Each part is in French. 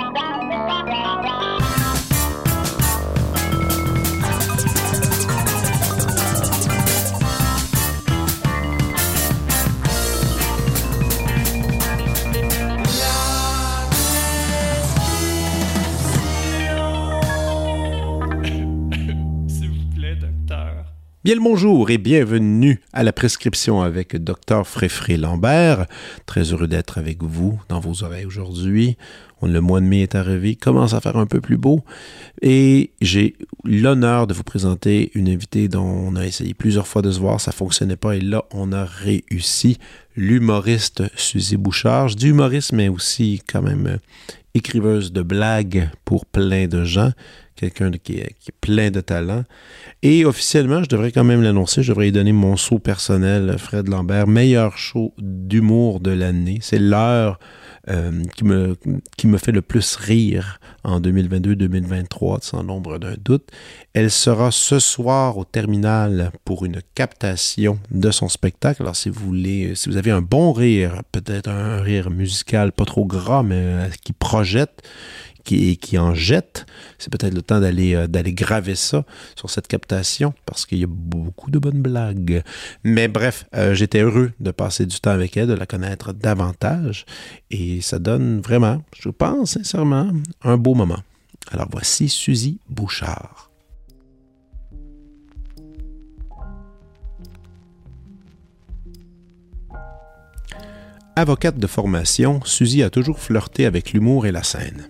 down, down. Bien le bonjour et bienvenue à la prescription avec Dr Fréfré Lambert. Très heureux d'être avec vous dans vos oreilles aujourd'hui. Le mois de mai est arrivé, commence à faire un peu plus beau et j'ai l'honneur de vous présenter une invitée dont on a essayé plusieurs fois de se voir, ça fonctionnait pas et là on a réussi. L'humoriste Suzy Bouchard, je humoriste mais aussi quand même écriveuse de blagues pour plein de gens quelqu'un qui, est plein de talent. Et officiellement, je devrais quand même l'annoncer, je devrais lui donner mon saut personnel, Fred Lambert, meilleur show d'humour de l'année. C'est l'heure euh, qui, me, fait le plus rire en 2022-2023, sans l'ombre d'un doute. Elle sera ce soir au terminal pour une captation de son spectacle. Alors, si vous voulez, si vous avez un bon rire, peut-être un rire musical pas trop gras, mais euh, qui projette, qui, en jette. C'est peut-être le temps d'aller euh, d'aller graver ça sur cette captation parce qu'il y a beaucoup de bonnes blagues. Mais bref, euh, j'étais heureux de passer du temps avec elle, de la connaître davantage et ça donne vraiment, je pense sincèrement, un beau moment. Alors voici Suzy Bouchard. Avocate de formation, Suzy a toujours flirté avec l'humour et la scène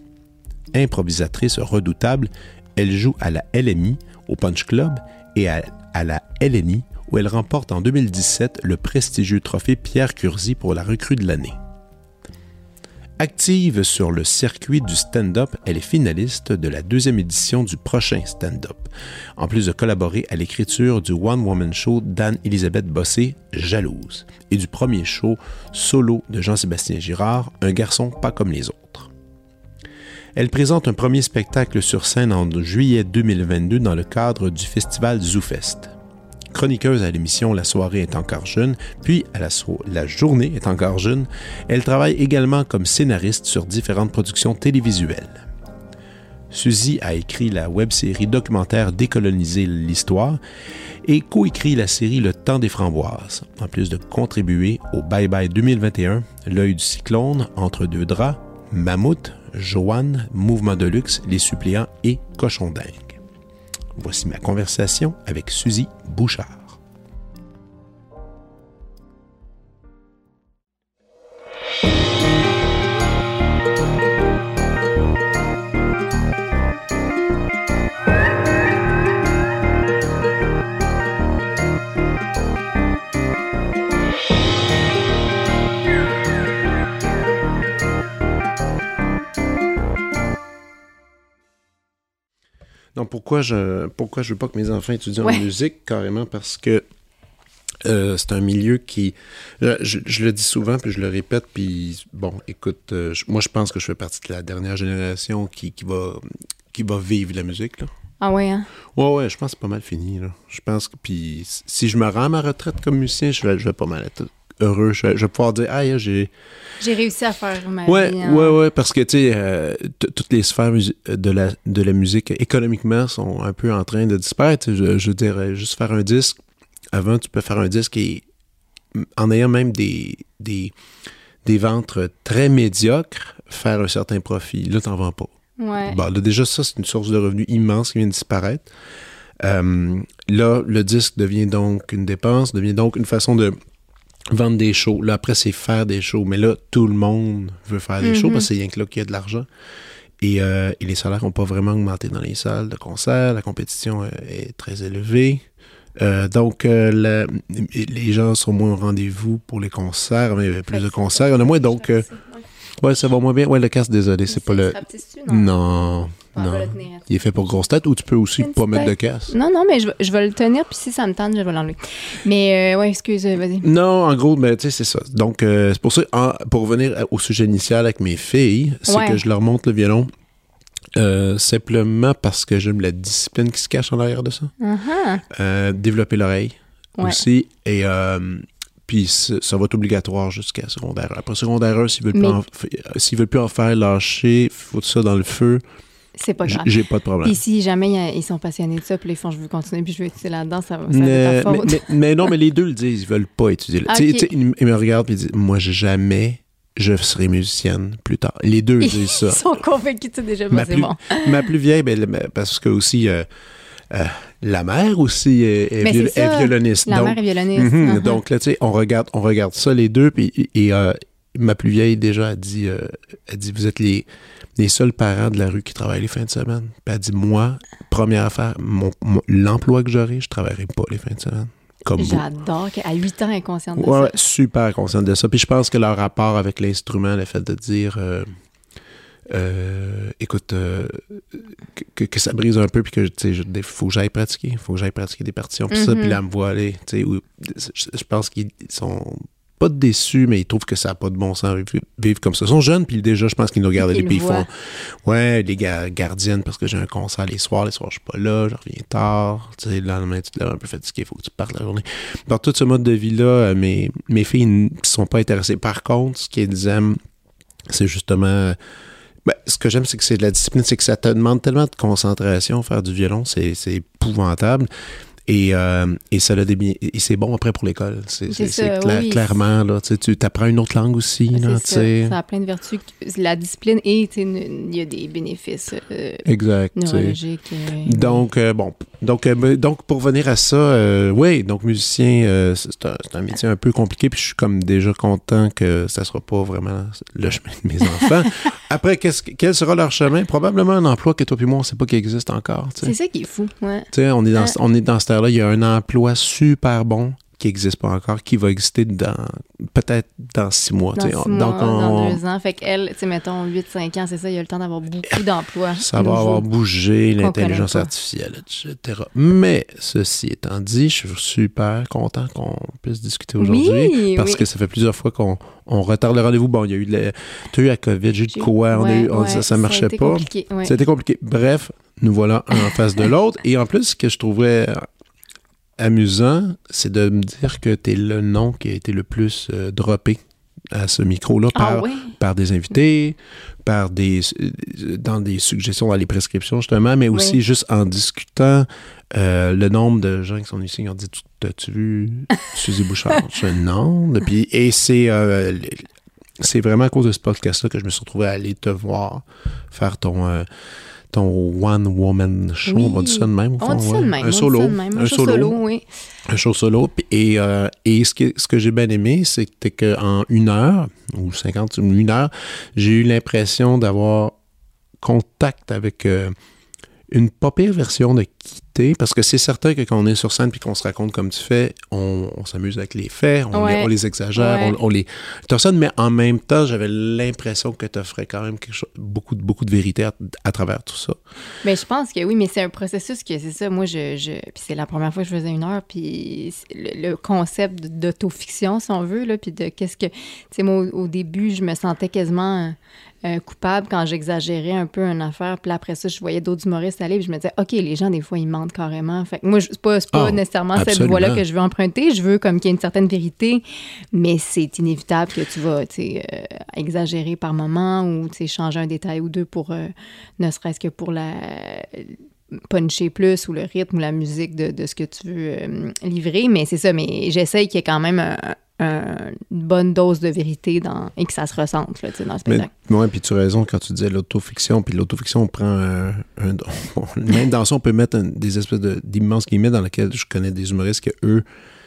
improvisatrice redoutable, elle joue à la LMI, au Punch Club, et à, la LNI, où elle remporte en 2017 le prestigieux trophée Pierre Curzi pour la recrue de l'année. Active sur le circuit du stand-up, elle est finaliste de la deuxième édition du prochain stand-up, en plus de collaborer à l'écriture du one-woman show d'Anne-Elisabeth Bossé, Jalouse, et du premier show solo de Jean-Sébastien Girard, Un garçon pas comme les autres. Elle présente un premier spectacle sur scène en juillet 2022 dans le cadre du festival ZooFest. Chroniqueuse à l'émission La soirée est encore jeune, puis à la, la journée est encore jeune, elle travaille également comme scénariste sur différentes productions télévisuelles. Suzy a écrit la web-série documentaire Décoloniser l'histoire et coécrit la série Le temps des framboises, en plus de contribuer au Bye Bye 2021, L'œil du cyclone, Entre deux draps, Mammouth, Joanne, Mouvement de luxe, Les suppléants et Cochon dingue. Voici ma conversation avec Suzy Bouchard. Pourquoi je pourquoi je veux pas que mes enfants étudient en musique carrément parce que euh, c'est un milieu qui je, le dis souvent puis je le répète puis bon écoute euh, moi je pense que je fais partie de la dernière génération qui, qui va qui va vivre la musique là. Ah ouais, hein? Ouais, ouais, je pense que c'est pas mal fini. Là. Je pense que, puis si je me rends à ma retraite comme musicien, je vais, je vais pas mal être heureux. Je vais, pouvoir dire, ah, j'ai. J'ai réussi à faire ma ouais, vie. Hein. Ouais, ouais, parce que, tu sais, euh, toutes les sphères de la, de la musique, économiquement, sont un peu en train de disparaître. Je, je dirais, juste faire un disque. Avant, tu peux faire un disque et en ayant même des, des, des ventes très médiocres, faire un certain profit. Là, t'en vends pas. Ouais. Bon, là, déjà, ça, c'est une source de revenus immense qui vient de disparaître. Euh, là, le disque devient donc une dépense, devient donc une façon de vendre des shows. Là, après, c'est faire des shows. Mais là, tout le monde veut faire des shows mhm. parce que c'est rien que là qu'il y a de l'argent. Et, euh, et, les salaires n'ont pas vraiment augmenté dans les salles de concert. La compétition euh, est très élevée. Euh, donc, les gens sont moins au rendez-vous pour les concerts, mais il y a plus de concerts. Il y en a moins, donc... ouais, ça va moins bien. Ouais, le casque, désolé, c'est pas le... Non, non. Il est fait pour grosse tête ou tu peux aussi pas mettre de casse? Non, non, mais je, je, vais le tenir, puis si ça me tente, je vais l'enlever. Mais, euh, ouais, excuse, vas-y. Non, en gros, mais tu sais, c'est ça. Donc, euh, c'est pour ça, pour revenir au sujet initial avec mes filles, c'est que je leur montre le violon euh, simplement parce que j'aime la discipline qui se cache en arrière de ça. Uh-huh. développer l'oreille aussi. Et puis ça va être obligatoire jusqu'à secondaire 1. Après secondaire 1, s'ils veulent, plus en veulent plus en faire lâcher, foutre ça dans le feu, C'est pas grave. j'ai pas de problème. Puis si jamais a- ils sont passionnés de ça, puis là, ils font je veux continuer, puis je veux étudier là-dedans, ça, va- ça va Mais, ta mais, mais- non, mais les deux le disent, ils veulent pas étudier. Tu sais- ok. tu sais, ils, me regardent et ils disent Moi, jamais je serai musicienne plus tard. Les deux disent ça. Ils sont convaincus, tu déjà, Ma plus- bon. Ma plus vieille, ben, parce que aussi, euh, euh, la mère aussi est, viol- est violoniste. La donc, mère est violoniste. Mhm, uh-huh. donc là, tu sais, on regarde, on regarde ça les deux, puis et, euh, ma plus vieille déjà a dit, euh, elle dit, vous êtes les, les seuls parents de la rue qui travaillent les fins de semaine. Puis elle dit, moi, première affaire, mon, mon- l'emploi que j'aurai, je travaillerai pas les fins de semaine. Comme. J'adore qu'à 8 ans, elle est consciente de Ouais, ça. ouais, super consciente de ça. Puis je pense que leur rapport avec l'instrument, le fait de dire, euh, euh, écoute, euh, que, que ça brise un peu, puis que, tu sais, je- des- faut que j'aille pratiquer, faut que j'aille pratiquer des partitions, puis ça, puis là, elle me voit aller, je pense qu'ils sont pas déçus, mais ils trouvent que ça n'a pas de bon sens vivre, comme ça. Ils sont jeunes, puis déjà, je pense qu'ils nous regardent et puis ils font, ouais, les ga- gardiennes, parce que j'ai un concert les soirs, les soirs, je suis pas là, je reviens tard, tu sais, le lendemain, tu te lèves un peu fatigué, il faut que tu partes la journée. Dans tout ce mode de vie-là, euh, mes, mes filles ne sont pas intéressées. Par contre, ce qu'elles aiment, c'est justement. ben, ce que j'aime, c'est que c'est de la discipline, c'est que ça te demande tellement de concentration, faire du violon, c'est épouvantable. Et, euh, et ça des et c'est bon après pour l'école. C'est C'est c'est- c'est ça, cla- oui. clairement, là, tu apprends une autre langue aussi. là, C'est tu ça. Ça a plein de vertus. La discipline et il y a des bénéfices euh, Exact. neurologiques. euh, Donc, euh, bon. Donc, euh, donc, pour venir à ça, euh, oui, donc musicien, euh, c'est un, métier un peu compliqué, puis je suis comme déjà content que ça sera pas vraiment le chemin de mes enfants. Après, qu'est-ce que- quel sera leur chemin? Probablement un emploi que toi puis moi, on sait pas qu'il existe encore. C'est ça qui est fou. Ouais. Tu sais, on est dans, Ouais. on est dans cette ère-là, il y a un emploi super bon qui n'existe pas encore, qui va exister dans peut-être dans six mois. Dans tu six On- mois, donc, dans deux ans. Fait qu'elle, tu sais, mettons 8-5 ans, c'est ça, il y a le temps d'avoir beaucoup d'emplois. Ça va avoir bougé, l'intelligence pas. artificielle, etc. Mais, ceci étant dit, je suis super content qu'on puisse discuter aujourd'hui. Oui, parce oui. que ça fait plusieurs fois qu'on on retarde le rendez-vous. Bon, il y a eu de la, t'as eu la COVID, j'ai eu de quoi, on a ouais, eu, on- ouais, ça, ça marchait pas. ouais. Ça a été compliqué. Bref, nous voilà un en face de l'autre. Et en plus, ce que je trouvais amusant, c'est de me dire que tu es le nom qui a été le plus euh, droppé à ce micro-là Ah par, des invités, par des euh, dans des suggestions dans les prescriptions justement, mais aussi Oui. juste en discutant euh, le nombre de gens qui sont ici qui ont dit Tu- T'as-tu vu Suzy Bouchard Non. Et, puis, et c'est euh, c'est vraiment à cause de ce podcast-là que je me suis retrouvé à aller te voir faire ton ton one woman show, Oui. on va dire ça de même. au On fond, dit ça de même. Un dit solo, même. un show solo, oui. un show solo. Et, euh, et ce que, ce que j'ai bien aimé, c'est qu'en une heure, ou 50, ou une heure, j'ai eu l'impression d'avoir contact avec euh, une pas pire version de quitter, parce que c'est certain que quand on est sur scène puis qu'on se raconte comme tu fais, on, on s'amuse avec les faits, on, Ouais. les, on les exagère, Ouais. on, on les torsionne, mais en même temps, j'avais l'impression que tu offrais quand même quelque chose, beaucoup, de- beaucoup de vérité à, à travers tout ça. Mais je pense que oui, mais c'est un processus que c'est ça. Moi, je, je puis c'est la première fois que je faisais une heure, puis le, le concept d'autofiction, si on veut, là, puis de qu'est-ce que, tu sais, moi, au, au début, je me sentais quasiment euh, coupable quand j'exagérais un peu une affaire, puis après ça, je voyais d'autres humoristes aller, puis je me disais, ok, les gens des fois ils mentent carrément. Fait que moi, c'est pas, pas Ah, nécessairement cette voie-là que je veux emprunter. Je veux comme qu'il y ait une certaine vérité, mais c'est inévitable que tu vas, euh, exagérer par moment ou changer un détail ou deux pour, euh, ne serait-ce que pour la puncher plus ou le rythme ou la musique de, de ce que tu veux livrer. Mais c'est ça, mais j'essaye qu'il y ait quand même un- une bonne dose de vérité dans, et que ça se ressente là, dans le spectacle. ouais, puis tu as raison quand tu disais l'autofiction. Puis l'autofiction, on prend un, un- Même dans ça, on peut mettre un- des espèces de- d'immenses guillemets dans lesquels je connais des humoristes que eux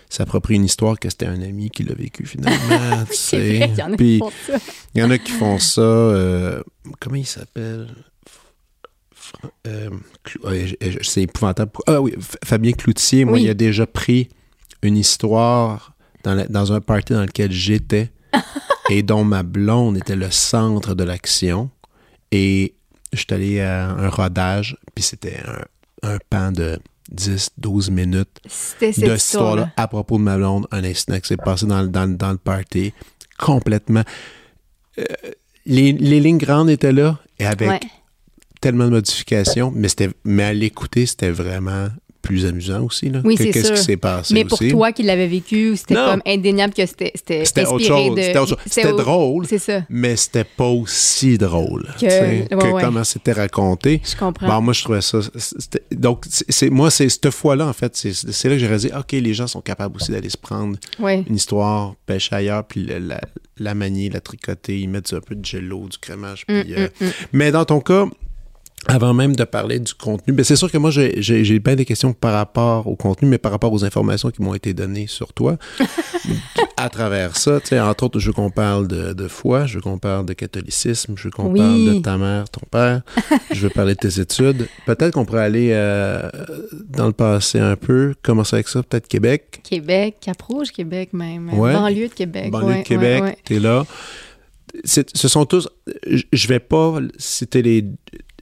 s'approprient une histoire que c'était un ami qui l'a vécu finalement. tu sais. y il y en a qui font ça. euh, comment il s'appelle? Euh, je- C'est épouvantable. Ah oui, Fabien Cloutier, moi, Oui. il a déjà pris une histoire dans, la- dans un party dans lequel j'étais et dont ma blonde était le centre de l'action. Et je suis allé à un rodage, puis c'était un, un pan de 10, 12 minutes de cette histoire-là. histoire-là à propos de ma blonde, un incident qui s'est passé dans, le- dans, dans le party, complètement. Euh, les, les lignes grandes étaient là, et avec Ouais. tellement de modifications, mais, c'était, mais à l'écouter, c'était vraiment plus amusant aussi. Là, Oui, c'est qu'est-ce qui s'est passé Mais pour aussi. toi qui l'avais vécu, c'était comme indéniable que c'était c'était C'était autre chose. de- C'était autre chose. C'était au- drôle. C'est ça. mais c'était pas aussi drôle Que- tu sais, ouais, que ouais. comment c'était raconté. Je comprends. Bon, moi, je trouvais ça. Donc, c'est moi, c'est cette fois-là, en fait, c'est là que j'ai réalisé, OK, les gens sont capables aussi d'aller se prendre ouais. une histoire, pêcher ailleurs, puis la, la, la manier, la tricoter, ils mettent un peu de jello, du crémage. Puis, Mm, euh, mm, mm. Mais dans ton cas, avant même de parler du contenu, ben c'est sûr que moi, j'ai- bien des questions par rapport au contenu, mais par rapport aux informations qui m'ont été données sur toi. à travers ça, tu sais, entre autres, je veux qu'on parle de, de foi, je veux qu'on parle de catholicisme, je veux qu'on Oui. parle de ta mère, ton père, je veux parler de tes études. Peut-être qu'on pourrait aller euh, dans le passé un peu, commencer avec ça, peut-être Québec. Québec, Cap-Rouge, Québec même. Ouais. Banlieue de Québec. banlieue ouais, de Québec, ouais, t'es là. Ce sont tous. je- Je vais pas citer les.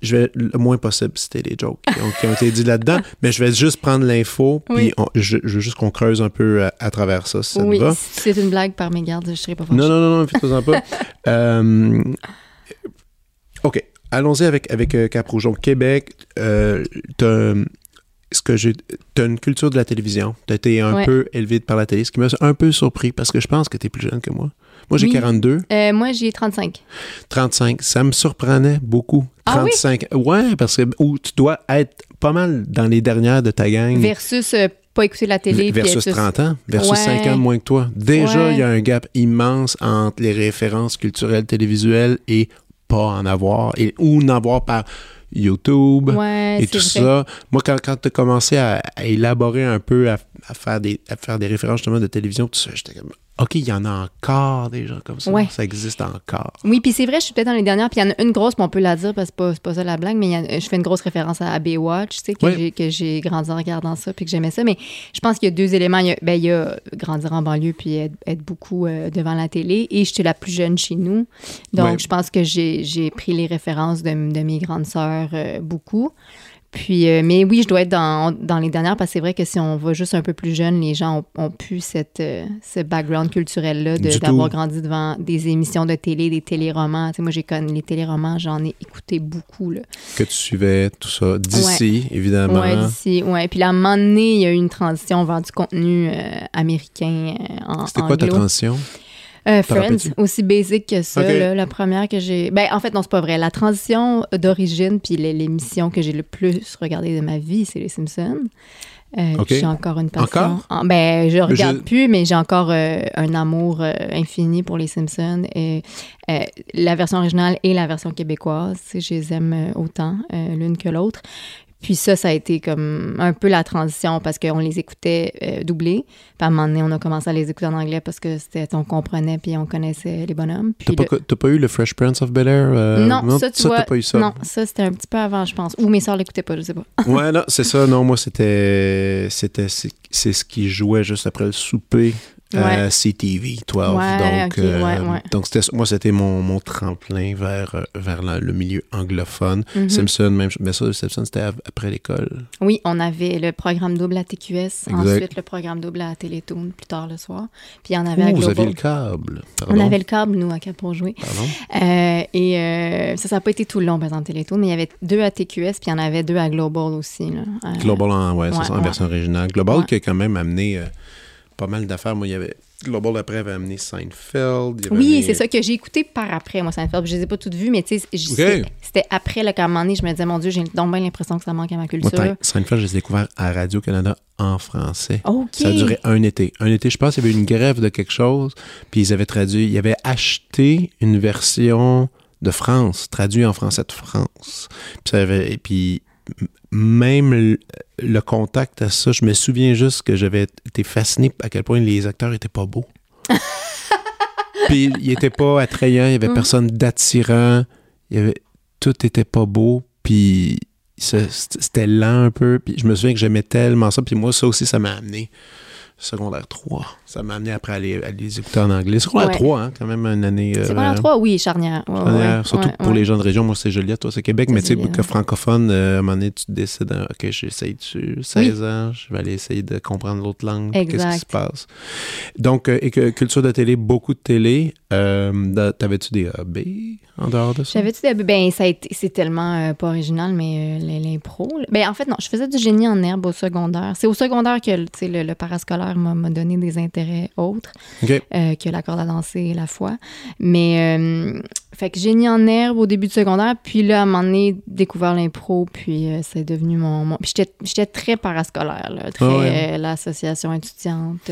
Je vais le moins possible citer les jokes qui ont, qui ont été dit là-dedans, mais je vais juste prendre l'info, puis Oui. on- je, je veux juste qu'on creuse un peu à, à travers ça, si ça Oui, va. c'est une blague par mes gardes, je serais pas. Non, non, non, non, faites-en pas. Euh, OK. Allons-y avec, avec euh, Cap Rouge. Donc, Québec, euh, t'as, ce que j'ai, t'as une culture de la télévision. T'as été un Ouais. peu élevé par la télé, ce qui m'a un peu surpris parce que je pense que t'es plus jeune que moi. Moi, j'ai Oui. 42, Euh, moi, j'ai 35. 35. Ça me surprenait beaucoup. Ah oui? 35. Ouais, parce que où tu dois être pas mal dans les dernières de ta gang. Versus euh, pas écouter la télé. Versus être- 30 ans, versus Ouais. 5 ans de moins que toi. Déjà, Ouais. il y a un gap immense entre les références culturelles télévisuelles et pas en avoir, et, ou en avoir par YouTube Ouais, et tout vrai. ça. Moi, quand, quand tu as commencé à, à élaborer un peu, à, à faire des, à faire des références justement de télévision, tout ça, j'étais comme, OK, il y en a encore des gens comme ça. Ouais. Ça existe encore. Oui, puis c'est vrai, je suis peut-être dans les dernières, puis il y en a une grosse, puis on peut la dire parce que c'est pas, pas ça la blague, mais il y a- je fais une grosse référence à Baywatch, tu sais, que j'ai- grandi en regardant ça, puis que j'aimais ça. Mais je pense qu'il y a deux éléments. Il y a, ben, il y a grandir en banlieue, puis être, être beaucoup euh, devant la télé, et j'étais la plus jeune chez nous. Donc, je pense que j'ai j'ai pris les références de, de mes grandes sœurs euh, beaucoup. Puis, euh, mais oui, je dois être dans, dans les dernières parce que c'est vrai que si on va juste un peu plus jeune, les gens ont, ont plus cette, euh, ce background culturel-là d'avoir grandi devant des émissions de télé, des téléromans. Tu sais, moi, j'ai connu les téléromans, j'en ai écouté beaucoup. Là. Que tu suivais, tout ça. D'ici, évidemment. Ouais, d'ici. Ouais. Puis là, à un moment donné, il y a eu une transition vers du contenu euh, américain en C'était quoi ta transition? Euh, Friends, aussi basic que ça, là, la première que j'ai. Ben, en fait, non, c'est pas vrai. La transition d'origine, puis l'é- l'émission que j'ai le plus regardée de ma vie, c'est Les Simpsons. Euh, J'ai encore une passion. Encore? Ah, ben, je regarde je- plus, mais j'ai encore euh, un amour euh, infini pour Les Simpsons. Et, la version originale et la version québécoise, je les aime autant l'une que l'autre. Puis ça, ça a été comme un peu la transition parce qu'on les écoutait euh, doublés. Puis à un moment donné, on a commencé à les écouter en anglais parce que c'était on comprenait puis on connaissait les bonhommes. T'as Puis pas, eu le Fresh Prince of Bel-Air? euh, non, ça, tu t'as vois, pas eu ça. Non, ça, c'était un petit peu avant, je pense. Ou mes sœurs l'écoutaient pas, je sais pas. Ouais, non, c'est ça. Non, moi, c'était. c'était c'est c'est ce qui jouait juste après le souper. À CTV 12. Ouais, donc, ok, ouais, ouais. donc c'était, moi, c'était mon, mon tremplin vers, euh, vers la- le milieu anglophone. Mhm. Simpson, même, mais ça, Simpson, c'était après l'école. Oui, on avait le programme double à TQS, Exact. ensuite le programme double à Télétoon plus tard le soir. Puis il y en avait à Ouh, vous Global. aviez le câble. On avait le câble, nous, à Cap pour jouer. Euh, et euh, ça, ça n'a pas été tout le long, par exemple, Télétoon, mais il y avait deux à TQS, puis il y en avait deux à Global aussi. Là. Euh, Global en, ouais, ça, en version originale. Global qui a quand même amené euh, pas mal d'affaires. Moi, il y avait. Global après avait amené Seinfeld. il avait Oui, amené- c'est ça que j'ai écouté par après, moi, Seinfeld. Je les ai pas toutes vues, mais tu sais, c'était- après, là, qu'à un moment donné, je me disais, mon Dieu, j'ai donc bien l'impression que ça manque à ma culture. Seinfeld, je les ai découverts à Radio-Canada en français. OK. Ça a duré un été. Un été, je pense qu'il y avait une grève de quelque chose, puis ils avaient traduit, ils avaient acheté une version de France, traduit en français de France. Puis, ça avait- et puis même le, contact à ça, je me souviens juste que j'avais été fasciné à quel point les acteurs étaient pas beaux. puis ils étaient pas attrayants, il y avait Mm. personne d'attirant, il y avait tout était pas beau, puis c'était lent un peu, puis je me souviens que j'aimais tellement ça, puis moi ça aussi ça m'a amené secondaire 3. Ça m'a amené après à les, à les écouter en anglais. Secondaire Ouais. 3, hein, quand même une année. euh, pas 3, oui, charnière. Ouais, charnière, ouais, surtout pour les gens de région. Moi, c'est Joliette, toi, c'est Québec. Mais tu sais, que francophone, euh, à un moment donné, tu décides, hein, OK, j'essaye dessus. 16 ans, je vais aller essayer de comprendre l'autre langue. Qu'est-ce qui se passe? Donc, euh, et que culture de télé, beaucoup de télé. Euh, T'avais-tu des hobbies? En dehors de ça? J'avais-tu des... Ben, ça. C'est tellement euh, pas original, mais euh, l'impro... Ben, en fait, non, je faisais du génie en herbe au secondaire. C'est au secondaire que, le, le parascolaire m'a donné des intérêts autres euh, que la corde à danser et la foi. Mais, fait que génie en herbe au début du secondaire, puis là, à un moment donné, découvert l'impro, puis c'est devenu mon... mon... Puis j'étais- j'étais très parascolaire, là, très Ah ouais. l'association étudiante,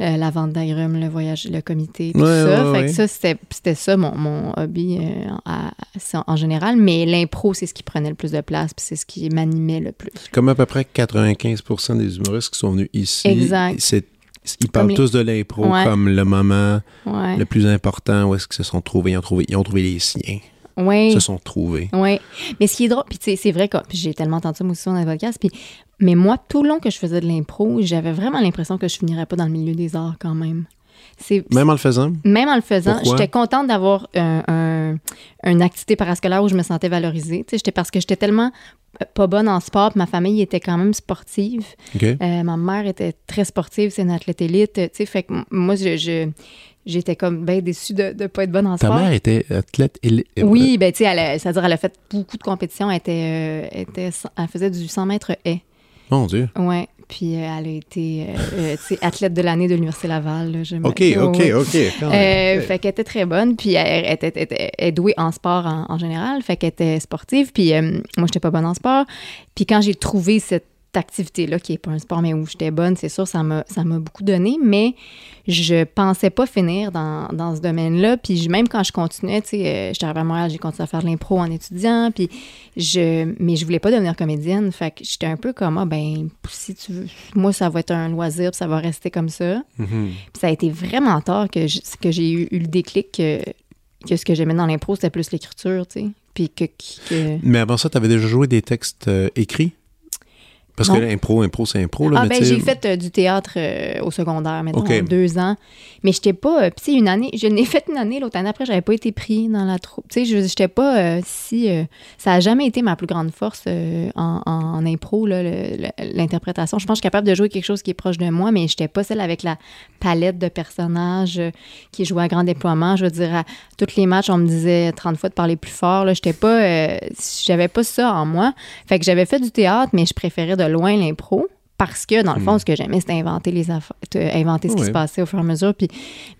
euh, la vente d'agrumes, le voyage, le comité, Ouais, tout ça. ouais, fait que ça, c'était ça mon, mon hobby euh, à- à- en général. Mais l'impro, c'est ce qui prenait le plus de place, puis c'est ce qui m'animait le plus. Comme à peu près 95% des humoristes qui sont venus ici, Exact. ils parlent les- tous de l'impro Ouais. comme le moment le plus important où est-ce qu'ils se sont trouvés. Ils ont trouvé, ils ont trouvé les siens. Ils se sont trouvés. Oui. Mais ce qui est drôle, puis c'est vrai que j'ai tellement entendu ça moi aussi dans les podcasts, puis mais moi, tout le long que je faisais de l'impro, j'avais vraiment l'impression que je finirais pas dans le milieu des arts quand même. Même en le faisant? même en le faisant, j'étais contente d'avoir un, un- une activité parascolaire où je me sentais valorisée. J'étais parce que j'étais tellement euh, pas bonne en sport, ma famille était quand même sportive. Euh, ma mère était très sportive, c'est une athlète élite. Fait que moi, je, je- j'étais comme bien déçue de ne pas être bonne en Ta sport. mère était athlète élite. Oui, ben tu sais, elle a- c'est-à-dire elle a fait beaucoup de compétitions. Elle, était, euh, était, elle faisait du 100 mètres haie. Mon Dieu. Ouais. Puis euh, elle a été euh, euh, athlète de l'année de l'Université Laval. là, je me- OK, OK. OK. Euh. Fait qu'elle était très bonne, puis elle, elle était, elle douée en sport en, en général, fait qu'elle était sportive, puis euh, moi, j'étais pas bonne en sport. Puis quand j'ai trouvé cette activité-là, qui est pas un sport, mais où j'étais bonne, c'est sûr, ça m'a ça m'a beaucoup donné, mais je pensais pas finir dans, dans ce domaine-là. Puis je- même quand je continuais, tu sais, euh, j'étais arrivée à Montréal, j'ai continué à faire de l'impro en étudiant, puis je, mais je voulais pas devenir comédienne, fait que j'étais un peu comme, ah ben, si tu veux, moi, ça va être un loisir, puis ça va rester comme ça. Mhm. Puis ça a été vraiment tard que que j'ai eu, eu le déclic que, que ce que j'aimais dans l'impro, c'était plus l'écriture, tu sais. Puis que... que- Mais avant ça, tu avais déjà joué des textes euh, écrits? Parce que l'impro, impro, c'est impro. Là, Ah mais ben j'ai fait euh, du théâtre euh, au secondaire, maintenant, OK. deux ans. Mais j'étais pas... euh, Puis tu sais, une année... Je n'ai fait une année, l'autre année après, j'avais pas été pris dans la troupe. Tu sais, je j'étais pas euh, si... ça a jamais été ma plus grande force en, en, impro, l'interprétation. Je pense que je suis capable de jouer quelque chose qui est proche de moi, mais j'étais pas celle avec la palette de personnages qui jouait à grand déploiement. Je veux dire, à tous les matchs, on me disait 30 fois de parler plus fort. J'étais pas... j'avais pas ça en moi. Fait que j'avais fait du théâtre, mais je préférais de loin l'impro. Parce que, dans le fond, ce que j'aimais, c'était inventer les affaires, inventer ce qui se passait au fur et à mesure. Puis,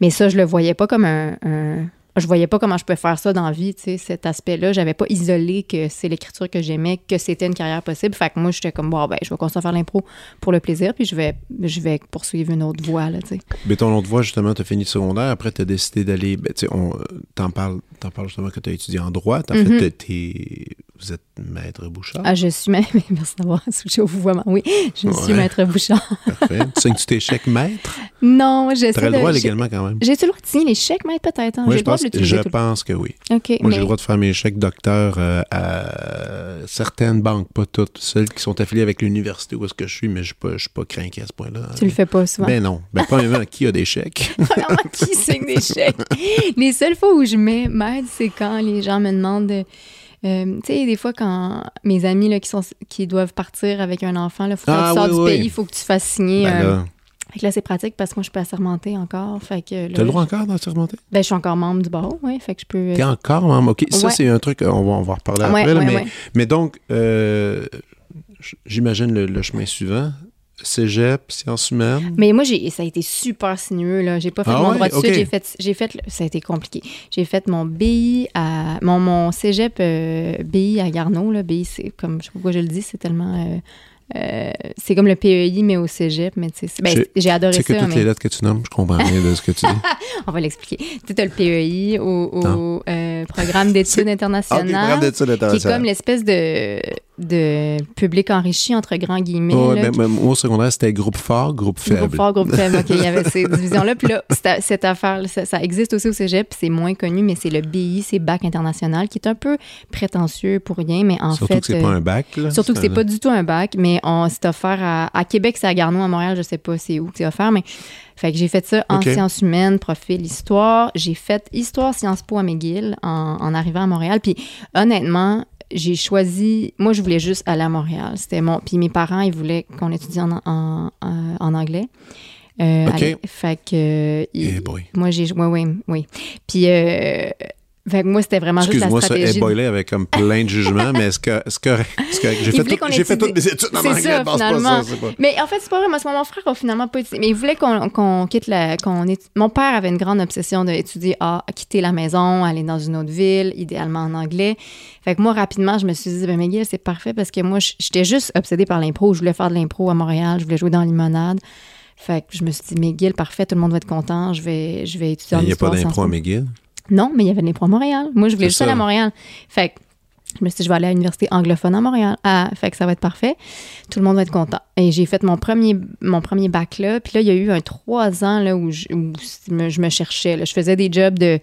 mais ça, je le voyais pas comme un, un- je voyais pas comment je pouvais faire ça dans la vie, tu sais, cet aspect-là. J'avais pas isolé que c'est l'écriture que j'aimais, que c'était une carrière possible. Fait que moi, j'étais comme, bon, ben, je vais continuer à faire l'impro pour le plaisir, puis je vais, je vais poursuivre une autre voie, là, tu sais. Mais ton autre voie, justement, tu as fini le secondaire. Après, tu as décidé d'aller. Ben, tu sais, on euh, t'en justement que tu as étudié en droit. En Mhm. fait, t'es- vous êtes maître Bouchard? Ah, je suis, mais, merci d'avoir switché au vouvoiement. Oui, je suis maître Bouchard. Parfait. tu signes-tu tes chèques maître? Non, j'essaie Tu le de- droit légalement quand même. J'ai-tu le droit de signer les chèques, maître, peut-être? hein? Oui, je le pense, de l'utiliser je tout le pense que oui. Moi, j'ai mais- le droit de faire mes chèques docteur euh, à certaines banques, pas toutes, celles qui sont affiliées avec l'université où est-ce que je suis, mais je ne suis pas craqué à ce point-là. Tu le fais pas souvent. Ben non. Ben, premièrement, qui a des chèques? Premièrement, qui signe des chèques? les seules fois où je mets m'aide, c'est quand les gens me demandent. Euh, tu sais, des fois, quand mes amis là, qui, sont, qui doivent partir avec un enfant, il faut que Ah, tu sors oui, du oui. pays, il faut que tu fasses signer. Ben un- Fait que là, c'est pratique parce que moi, je peux assermenter encore. Fait que là, t'as le droit encore d'en te remonter? Ben, je suis encore membre du barreau, oui. Fait que je peux. T'es encore membre? OK, ça, Ouais. c'est un truc, on va, on va en reparler Ouais, après. là, ouais, mais, mais donc, euh, j'imagine le, le chemin suivant. Cégep, sciences humaines? Mais moi, j'ai, ça a été super sinueux. Là. J'ai pas fait Ah mon ouais? droit de suite. Ok. J'ai fait, j'ai fait, ça a été compliqué. J'ai fait mon BI à, mon, mon cégep euh, BI à Garneau. Là. BI, c'est comme, je sais pas pourquoi je le dis, c'est tellement, euh, euh, c'est comme le PEI, mais au cégep. Mais tu sais, c'est- ben, J'ai- adoré Tu sais que ça. toutes mais les lettres que tu nommes, je comprends rien de ce que tu dis. On va l'expliquer. Tu sais, as le PEI au, euh, programme d'études internationales. programme d'études qui est comme l'espèce de, de public enrichi entre grands guillemets. Ouais, là, ben, qui- ben, moi, au secondaire, c'était groupe fort, groupe faible. Groupe fort, groupe faible. OK, il y avait ces divisions-là. Puis là, cette, affaire, ça, ça existe aussi au cégep, puis c'est moins connu, mais c'est le BI, c'est Bac international, qui est un peu prétentieux pour rien, mais en Surtout fait. que c'est euh, pas un bac. Là. Surtout que c'est pas du tout un bac, mais on s'est offert à, à Québec, c'est à Garneau, à Montréal, je sais pas c'est où que c'est offert, mais fait que j'ai fait ça en sciences humaines, profil histoire. J'ai fait histoire Sciences Po à McGill en, en arrivant à Montréal. Puis honnêtement, j'ai choisi. Moi, je voulais juste aller à Montréal. C'était mon. Puis mes parents, ils voulaient qu'on étudie en, en, en- en anglais. Euh, OK. allez, fait que. euh, Eh moi, j'ai. Oui, oui, oui. Puis, euh, Fait que moi, c'était vraiment juste la Excuse-moi, ça stratégie. est boilé avec comme plein de jugements, mais est-ce que, est-ce que, est-ce que j'ai fait, tout- j'ai fait étudie- toutes mes études en C'est anglais, ça, pense pas finalement. ça, pas. Mais en fait, c'est pas vrai. Moi, mon frère a finalement pas étudié. Mais il voulait qu'on qu'on quitte la. qu'on étu- Mon père avait une grande obsession d'étudier à quitter la maison, aller dans une autre ville, idéalement en anglais. Fait que moi, rapidement, je me suis dit, ben, McGill, c'est parfait parce que moi, j'étais juste obsédée par l'impro. Je voulais faire de l'impro à Montréal. Je voulais jouer dans Limonade. Fait que je me suis dit, McGill, parfait, tout le monde va être content. Je vais, je vais étudier en Il n'y a pas d'impro à. McGill. Non, mais il y avait de l'impro à Montréal. Moi, je voulais juste aller à Montréal. Fait que je me suis dit, je vais aller à l'université anglophone à Montréal. Ah, fait que ça va être parfait. Tout le monde va être content. Et j'ai fait mon premier, mon premier bac là. Puis là, il y a eu un trois ans là, où, je, où je me- cherchais. là. Je faisais des jobs de.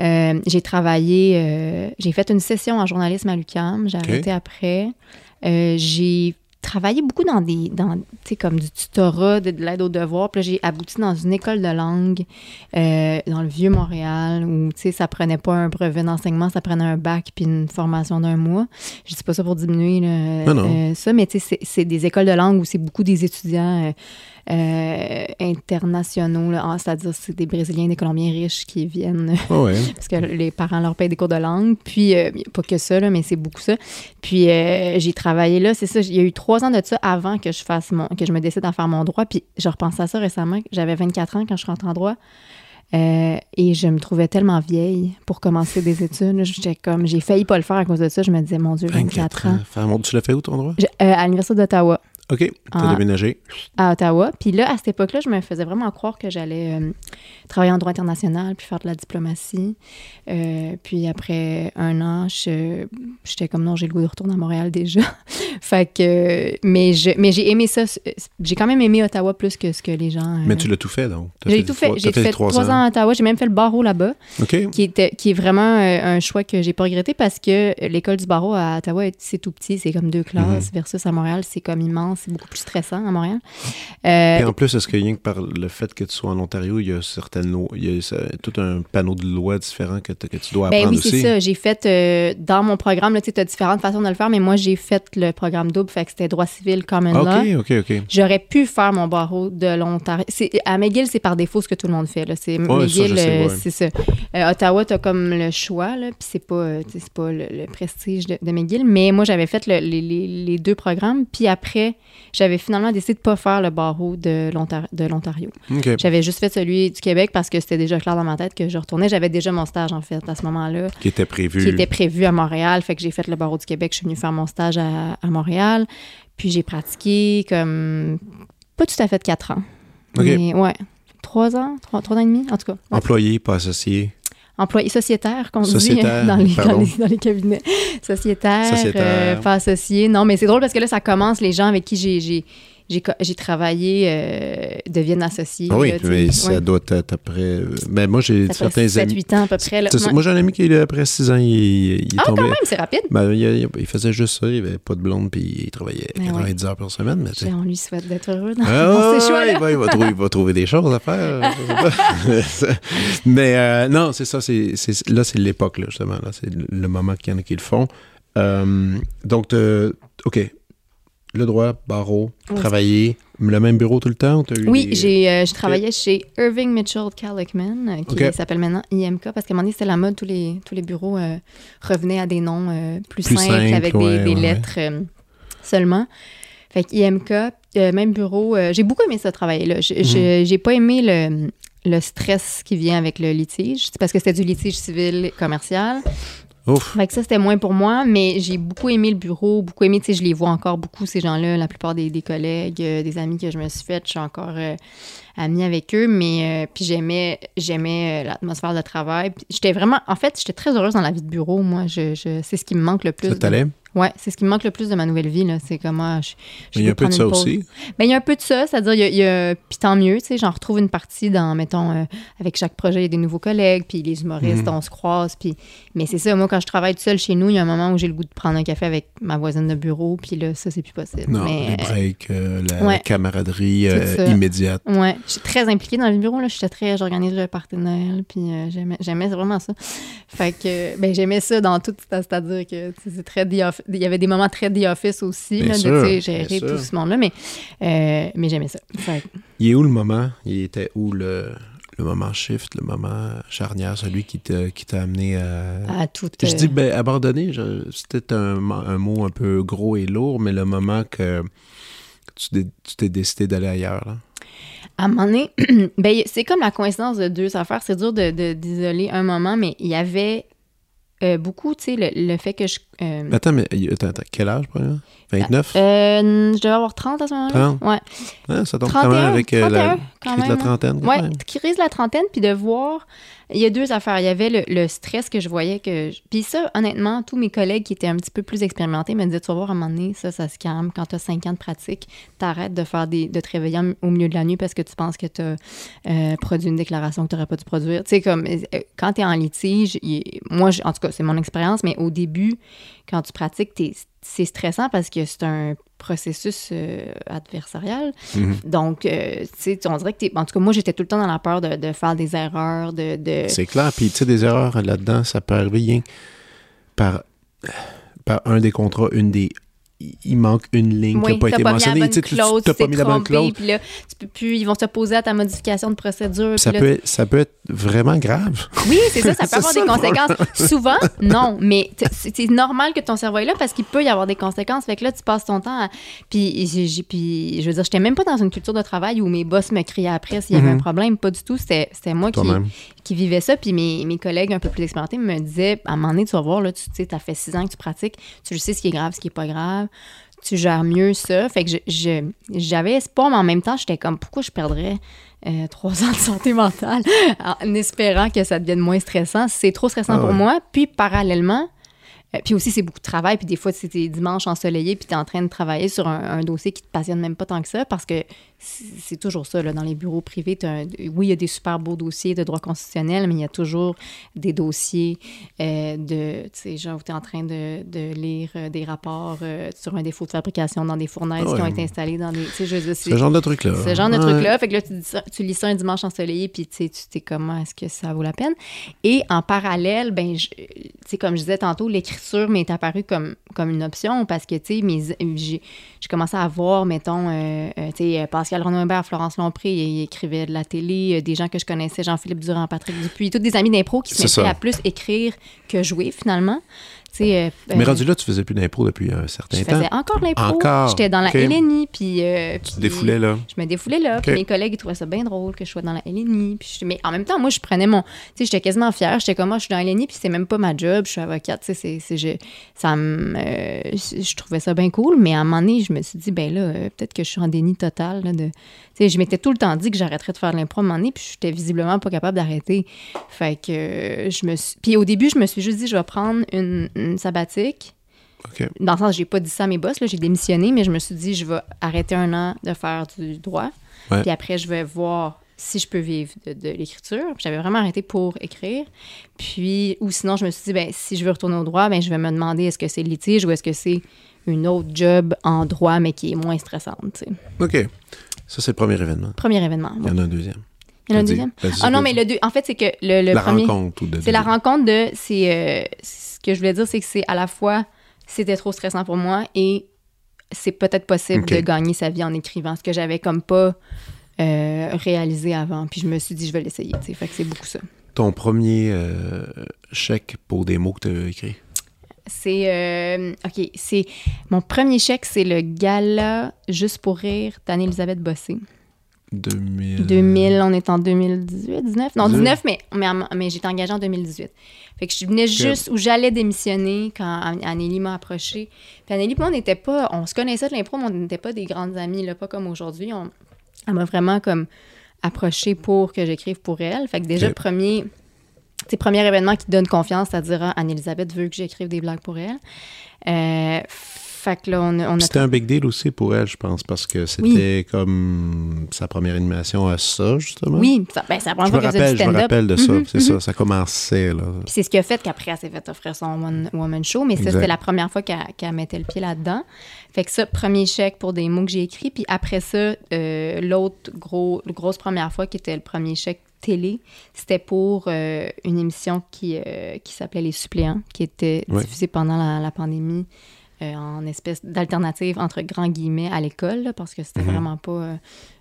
euh, j'ai travaillé. euh, j'ai fait une session en journalisme à l'UQAM. J'ai arrêté après. Euh, j'ai travaillé beaucoup dans des. Dans, tu sais, comme du tutorat, de, de l'aide aux devoirs. Puis là, j'ai abouti dans une école de langue euh, dans le vieux Montréal où, tu sais, ça prenait pas un brevet d'enseignement, ça prenait un bac puis une formation d'un mois. Je dis pas ça pour diminuer là, Non, non. euh, ça, mais tu sais, c'est- c'est des écoles de langue où c'est beaucoup des étudiants euh, euh, internationaux. Ah, c'est-à-dire c'est des Brésiliens, des Colombiens riches qui viennent Ah ouais. parce que les parents leur payent des cours de langue. Puis, euh, pas que ça, là, mais c'est beaucoup ça. Puis, euh, j'ai travaillé là, c'est ça. Il y a eu trois ans de ça avant que je fasse mon, que je me décide à faire mon droit. Puis, je repensais à ça récemment. J'avais 24 ans quand je suis rentrée en droit. Euh, et je me trouvais tellement vieille pour commencer des études. J'étais comme, j'ai failli pas le faire à cause de ça. Je me disais, mon Dieu, 24, ans. Faire mon- Tu l'as fait où ton droit? Je- euh, à l'Université d'Ottawa OK. Tu as Ah. déménagé. à Ottawa. Puis là, à cette époque-là, je me faisais vraiment croire que j'allais euh, travailler en droit international puis faire de la diplomatie. Euh, puis après un an, j'étais comme non, j'ai le goût de retourner à Montréal déjà. fait que, mais j'ai aimé ça. J'ai quand même aimé Ottawa plus que ce que les gens. euh, Mais tu l'as tout fait, donc. T'as j'ai fait tout trois- fait. J'ai t'as fait trois ans à Ottawa. J'ai même fait le barreau là-bas, OK. qui, était, qui est vraiment un choix que j'ai pas regretté parce que l'école du barreau à Ottawa, c'est tout petit. C'est comme deux classes versus à Montréal, c'est comme immense. C'est beaucoup plus stressant à Montréal. Euh, Et en plus, est-ce que rien que par le fait que tu sois en Ontario, il y a certaines lois, il y a tout un panneau de lois différents que, tu dois Ben apprendre oui, c'est ça. J'ai fait euh, dans mon programme, tu as différentes façons de le faire, mais moi, j'ai fait le programme double, fait que c'était droit civil, common law. OK, OK, OK. J'aurais pu faire mon barreau de l'Ontario. À McGill, c'est par défaut ce que tout le monde fait. C'est Ouais, McGill, euh, ouais. c'est ça. Euh, Ottawa, tu as comme le choix, puis c'est pas, pas le, le prestige de, de McGill. Mais moi, j'avais fait le- les, les- les deux programmes, puis après, j'avais finalement décidé de pas faire le barreau de l'Ontar- de l'Ontario. J'avais juste fait celui du Québec parce que c'était déjà clair dans ma tête que je retournais. J'avais déjà mon stage, en fait, à ce moment-là Qui était prévu. qui était prévu à Montréal. Fait que j'ai fait le barreau du Québec. Je suis venue faire mon stage à, à Montréal. Puis j'ai pratiqué comme pas tout à fait quatre ans. OK. Mais ouais. Trois ans, trois, trois ans et demi, en tout cas. Ouais. Employé, pas associé. Employé sociétaire, qu'on dit Sociétaire, dans les, dans, les, dans les cabinets. Sociétaire, Sociétaire. euh, pas associé. Non, mais c'est drôle parce que là, ça commence. Les gens avec qui j'ai, j'ai, travaillé euh, deviennent associés. Ah oui, là, mais ça Ouais. doit être après. euh, Ben, moi, j'ai certains fait 7, amis. 8 ans à peu près. là. Ouais. Moi, j'ai un ami qui, après six ans, il, Ah, tombé. quand même, c'est rapide. Ben, il, faisait juste ça, il avait pas de blonde, puis il travaillait Ben 90 heures par semaine. Mais. On lui souhaite d'être heureux dans, Ah, ouais, ces choix-là. il, va, trouver, il va trouver des choses à faire. Mais euh, non, c'est ça. C'est, c'est- là, c'est l'époque, là, justement. Là, c'est le moment qu'il y en a qui le font. Euh, donc, OK. Le droit, barreau, Oui. travailler, le même bureau tout le temps? eu Oui, des- j'ai euh, je travaillais chez Irving Mitchell Kallickman, euh, qui s'appelle maintenant IMK, parce qu'à un moment donné, c'était la mode, tous les, tous les bureaux euh, revenaient à des noms euh, plus, Plus simples, avec ouais, des, des ouais, lettres seulement. Fait que IMK, même bureau, j'ai beaucoup aimé ça travailler là. J'ai Mhm. j'ai- pas aimé le, le stress qui vient avec le litige, parce que c'était du litige civil commercial. Ouf. Fait que ça, c'était moins pour moi, mais j'ai beaucoup aimé le bureau, beaucoup aimé, tu sais, je les vois encore beaucoup, ces gens-là, la plupart des, des collègues, euh, des amis que je me suis fait, je suis encore euh, amie avec eux, mais euh, puis j'aimais, j'aimais l'atmosphère de travail. J'étais vraiment, en fait, j'étais très heureuse dans la vie de bureau, moi, je, je- c'est ce qui me manque le plus. Ça de- t'allait? Ouais, c'est ce qui me manque le plus de ma nouvelle vie, là, c'est comment je, je Il y a un peu de ça aussi. Ben, il y a un peu de ça, c'est-à-dire, il y a, il y a- puis tant mieux, tu sais, j'en retrouve une partie dans, mettons, euh, avec chaque projet, il y a des nouveaux collègues, puis les humoristes, Mhm. on se croise, puis, mais c'est ça, moi, quand je travaille tout seul chez nous, il y a un moment où j'ai le goût de prendre un café avec ma voisine de bureau, puis là, ça, c'est plus possible. Non, mais, les breaks, euh, la ouais. camaraderie euh, immédiate. euh, ouais, je suis très impliquée dans le bureau, là, j'étais très, j'organise le Noël, puis euh, j'aimais, vraiment ça. Fait que, ben, j'aimais ça dans tout, c'est-à-dire que, c'est très The Office- il y avait des moments très The Office aussi, Bien là, sûr, de, gérer tout ce monde-là, mais, euh, mais j'aimais ça. Fait Il est où le moment? Il était où le, le moment shift, le moment charnière, celui qui t'a qui t'a amené à... À tout. Je euh, dis ben, abandonner, c'était un, un mot un peu gros et lourd, mais le moment que tu t'es- tu t'es décidé d'aller ailleurs. Là? À un moment donné, ben, c'est comme la coïncidence de deux affaires. C'est dur de, de- d'isoler un moment, mais il y avait euh, beaucoup, tu sais, le, le fait que je. euh, Attends, mais attends, attends, quel âge, premièrement? 29? euh, je devais avoir 30 à ce moment-là. 30? Ouais. Hein, ça tombe quand 31, même avec euh, la 31, quand crise de la même, trentaine. quand Ouais, même. crise de la trentaine, puis de voir. Il y a deux affaires. Il y avait le, stress que je voyais que. je- Puis ça, honnêtement, tous mes collègues qui étaient un petit peu plus expérimentés me disaient Tu vas voir, à un moment donné, ça, ça se calme. Quand tu as 5 ans de pratique, t'arrêtes de faire des, de te réveiller au milieu de la nuit parce que tu penses que tu as produit une déclaration que tu n'aurais pas dû produire. Tu sais, comme euh, quand tu es en litige, moi, en tout cas, c'est mon expérience, mais au début, quand tu pratiques, c'est stressant parce que c'est un processus euh, adversarial. Mhm. Donc, euh, tu sais, on dirait que t'es... En tout cas, moi, j'étais tout le temps dans la peur de, de faire des erreurs, de... de... C'est clair. Puis, tu sais, des erreurs là-dedans, ça peut arriver rien par, par un des contrats, une des. Il manque une ligne qui n'a pas été pas mentionnée. Tu tu pas mis la bonne clause. puis là, tu peux plus, ils vont s'opposer à ta modification de procédure. Ça là, peut, être, ça peut être vraiment grave. Oui, c'est ça, ça peut avoir ça, des conséquences. Souvent, non, mais c'est normal que ton cerveau est là parce qu'il peut y avoir des conséquences. Fait que là, tu passes ton temps à... Puis, j'ai- j'ai- puis je veux dire, j'étais même pas dans une culture de travail où mes boss me criaient après s'il y avait Mhm. un problème. Pas du tout. C'était moi qui, qui vivais ça. Puis mes, mes collègues un peu plus expérimentés me disaient, à un moment donné, tu vas voir, là, tu sais, as fait six ans que tu pratiques, tu sais ce qui est grave, ce qui est pas grave. Tu gères mieux ça. Fait que j'avais espoir, mais en même temps, j'étais comme, pourquoi je perdrais euh, trois ans de santé mentale en espérant que ça devienne moins stressant? C'est trop stressant Ah pour moi. Puis parallèlement, euh, puis aussi, c'est beaucoup de travail. Puis des fois, c'est tes dimanches ensoleillés, puis tu es en train de travailler sur un, un dossier qui te passionne même pas tant que ça, parce que c'est toujours ça, là, dans les bureaux privés. un- oui, il y a des super beaux dossiers de droit constitutionnel, mais il y a toujours des dossiers euh, de, tu sais, genre, où tu es en train de, de lire euh, des rapports euh, sur un défaut de fabrication dans des fournaises Ah qui ont été installées dans des... Tu sais, je Ce genre de truc-là. ce genre de Ouais. truc-là. Fait que là, tu, dis ça- tu lis ça un dimanche ensoleillé, puis tu sais, tu t'es comment est-ce que ça vaut la peine? Et en parallèle, ben, je- tu sais, comme je disais tantôt, l'écriture m'est apparue comme, comme une option parce que, tu sais, mes- j'ai commencé à voir, mettons, euh, euh, tu sais, Pascal Florence Lompré, ils écrivaient de la télé, des gens que je connaissais, Jean-Philippe Durand, Patrick Dupuis, tous des amis d'impro qui se mettaient ça. à plus écrire que jouer, finalement. Euh, Mais euh, rendu là, tu faisais plus d'impro depuis un certain je temps. faisais encore l'impro. Encore? J'étais dans la Ok. LNI, puis... euh, Tu te défoulais là. je me défoulais là. Puis mes collègues, ils trouvaient ça bien drôle que je sois dans la LNI. Puis je- mais en même temps, moi, je prenais mon. Tu sais, j'étais quasiment fière. J'étais comme moi, je suis dans la LNI, puis c'est même pas ma job. Je suis avocate. Tu sais, c'est- c'est- je- ça me. euh, je je trouvais ça bien cool. Mais à un moment donné, je me suis dit, ben là, peut-être que je suis en déni total. Là, de... Tu sais, je m'étais tout le temps dit que j'arrêterais de faire de l'impro à un moment donné, puis j'étais visiblement pas capable d'arrêter. Fait que je me suis. Puis au début, je me suis juste dit, je vais prendre une, une sabbatique OK. dans le sens, j'ai pas dit ça à mes boss, là, j'ai démissionné, mais je me suis dit, je vais arrêter un an de faire du droit. Ouais. Puis après, je vais voir si je peux vivre de, de l'écriture. J'avais vraiment arrêté pour écrire. Puis, ou sinon, je me suis dit, ben, si je veux retourner au droit, ben, je vais me demander est-ce que c'est litige ou est-ce que c'est une autre job en droit, mais qui est moins stressante. tu sais? OK. Ça, c'est le premier événement. Premier événement. Il y en a un deuxième. Il y en a un deuxième? dit Ah non, mais le deux, en fait, c'est que le, le La premier. C'est la rencontre de. C'est euh, ce que je voulais dire, c'est que c'est à la fois c'était trop stressant pour moi et c'est peut-être possible de gagner sa vie en écrivant, ce que j'avais comme pas euh, réalisé avant. Puis je me suis dit, je vais l'essayer. Fait que c'est beaucoup ça. Ton premier euh, chèque pour des mots que tu as écrits? C'est. euh, OK, c'est. Mon premier chèque, c'est le gala Juste pour rire d'Anne-Elisabeth Bossé. 2000. 2000, on est en 2018, 19? Non, 19. 19, mais, mais, mais j'étais engagée en 2018. Fait que je venais juste où j'allais démissionner quand An- Anneli m'a approché. Puis Anneli, moi, on n'était pas, on se connaissait de l'impro, mais on n'était pas des grandes amies, là, pas comme aujourd'hui. On- Elle m'a vraiment comme approché pour que j'écrive pour elle. Fait que déjà, Ok. premier, premier événement qui donne confiance, c'est-à-dire ah, Anne-Elisabeth veut que j'écrive des blagues pour elle. Euh, fait que là, on, a- on a C'était un big deal aussi pour elle, je pense, parce que c'était comme sa première animation à ça, justement. Oui, ça, ben, c'est la Je me rappelle, je me rappelle de ça. Mhm, C'est ça, ça commençait, c'est ce qui a fait qu'après, elle s'est fait offrir son one woman show, mais ça, c'était la première fois qu'elle mettait le pied là-dedans. Fait que ça, premier chèque pour des mots que j'ai écrits. Puis après ça, euh, l'autre gros, grosse première fois qui était le premier chèque télé, c'était pour euh, une émission qui, euh, qui s'appelait Les suppléants, qui était Ouais. diffusée pendant la, la pandémie en espèce d'alternative entre grands guillemets à l'école, parce que c'était Mhm. vraiment pas euh,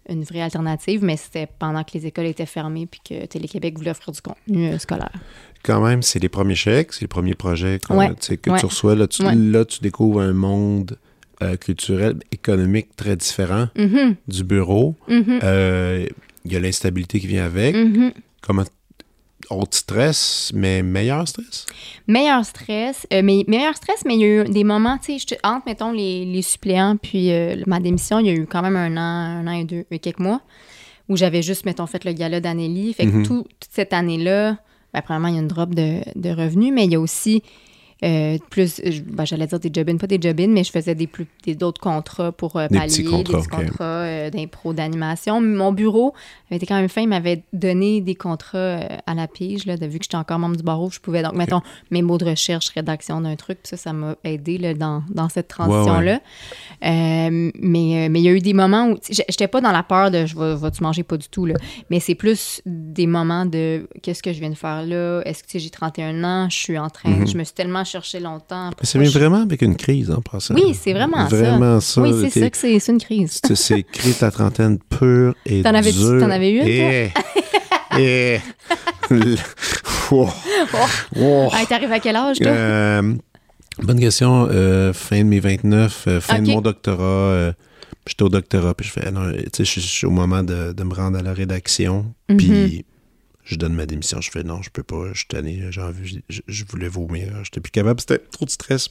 une vraie alternative, mais c'était pendant que les écoles étaient fermées puis que Télé-Québec voulait offrir du contenu euh, scolaire. Quand même, c'est les premiers chèques, c'est les premiers projets Ouais, sais, que ouais. tu reçois. Là tu, Ouais. là, tu découvres un monde euh, culturel, économique très différent Mhm, du bureau. mhm, Euh, Il y a l'instabilité qui vient avec. mhm. Comment autre stress, mais meilleur stress? Meilleur stress, euh, mais meilleur stress, mais il y a eu des moments, tu sais, entre, mettons, les, les suppléants puis euh, ma démission, il y a eu quand même un an, un an et deux, et quelques mois, où j'avais juste, mettons, fait le gala d'Anneli. Fait que Mhm. tout- toute cette année-là, ben, premièrement, il y a une drop de, de revenus, mais il y a aussi euh, plus, je- ben, j'allais dire des job pas des job mais je faisais des plus des- d'autres contrats pour euh, Des pallier, petits contrats, des contrats euh, d'impro, d'animation. Mon bureau avait été quand même fin, il m'avait donné des contrats euh, à la pige, là, de, vu que j'étais encore membre du barreau, je pouvais, donc, mettons, mes mots de recherche, rédaction d'un truc, puis ça, ça m'a aidé là, dans, dans cette transition-là. Euh, mais euh, mais il y a eu des moments où, tu j'étais pas dans la peur de je vais, vas-tu manger, pas du tout, là. Mais c'est plus des moments de qu'est-ce que je viens de faire là? Est-ce que tu j'ai 31 ans, je suis en train, Mhm. je me suis tellement cherché longtemps. C'est vraiment avec une crise en passant. Oui, c'est vraiment ça. Vraiment ça. Oui, c'est ça que c'est c'est une crise. c'est- crise de la trentaine pure et T'en avais- t'en avais eu une, Et... et... Oh. Oh. Ah, t'arrives à quel âge, toi? Euh, bonne question. Euh, fin de mes 29, euh, fin de mon doctorat. J'étais au doctorat, puis je fais, sais, je suis- au moment de, de me rendre à la rédaction, puis je donne ma démission. Je fais, non, je peux pas, je suis tanné, j'ai envie, je, je voulais vomir, j'étais plus capable, c'était trop de stress.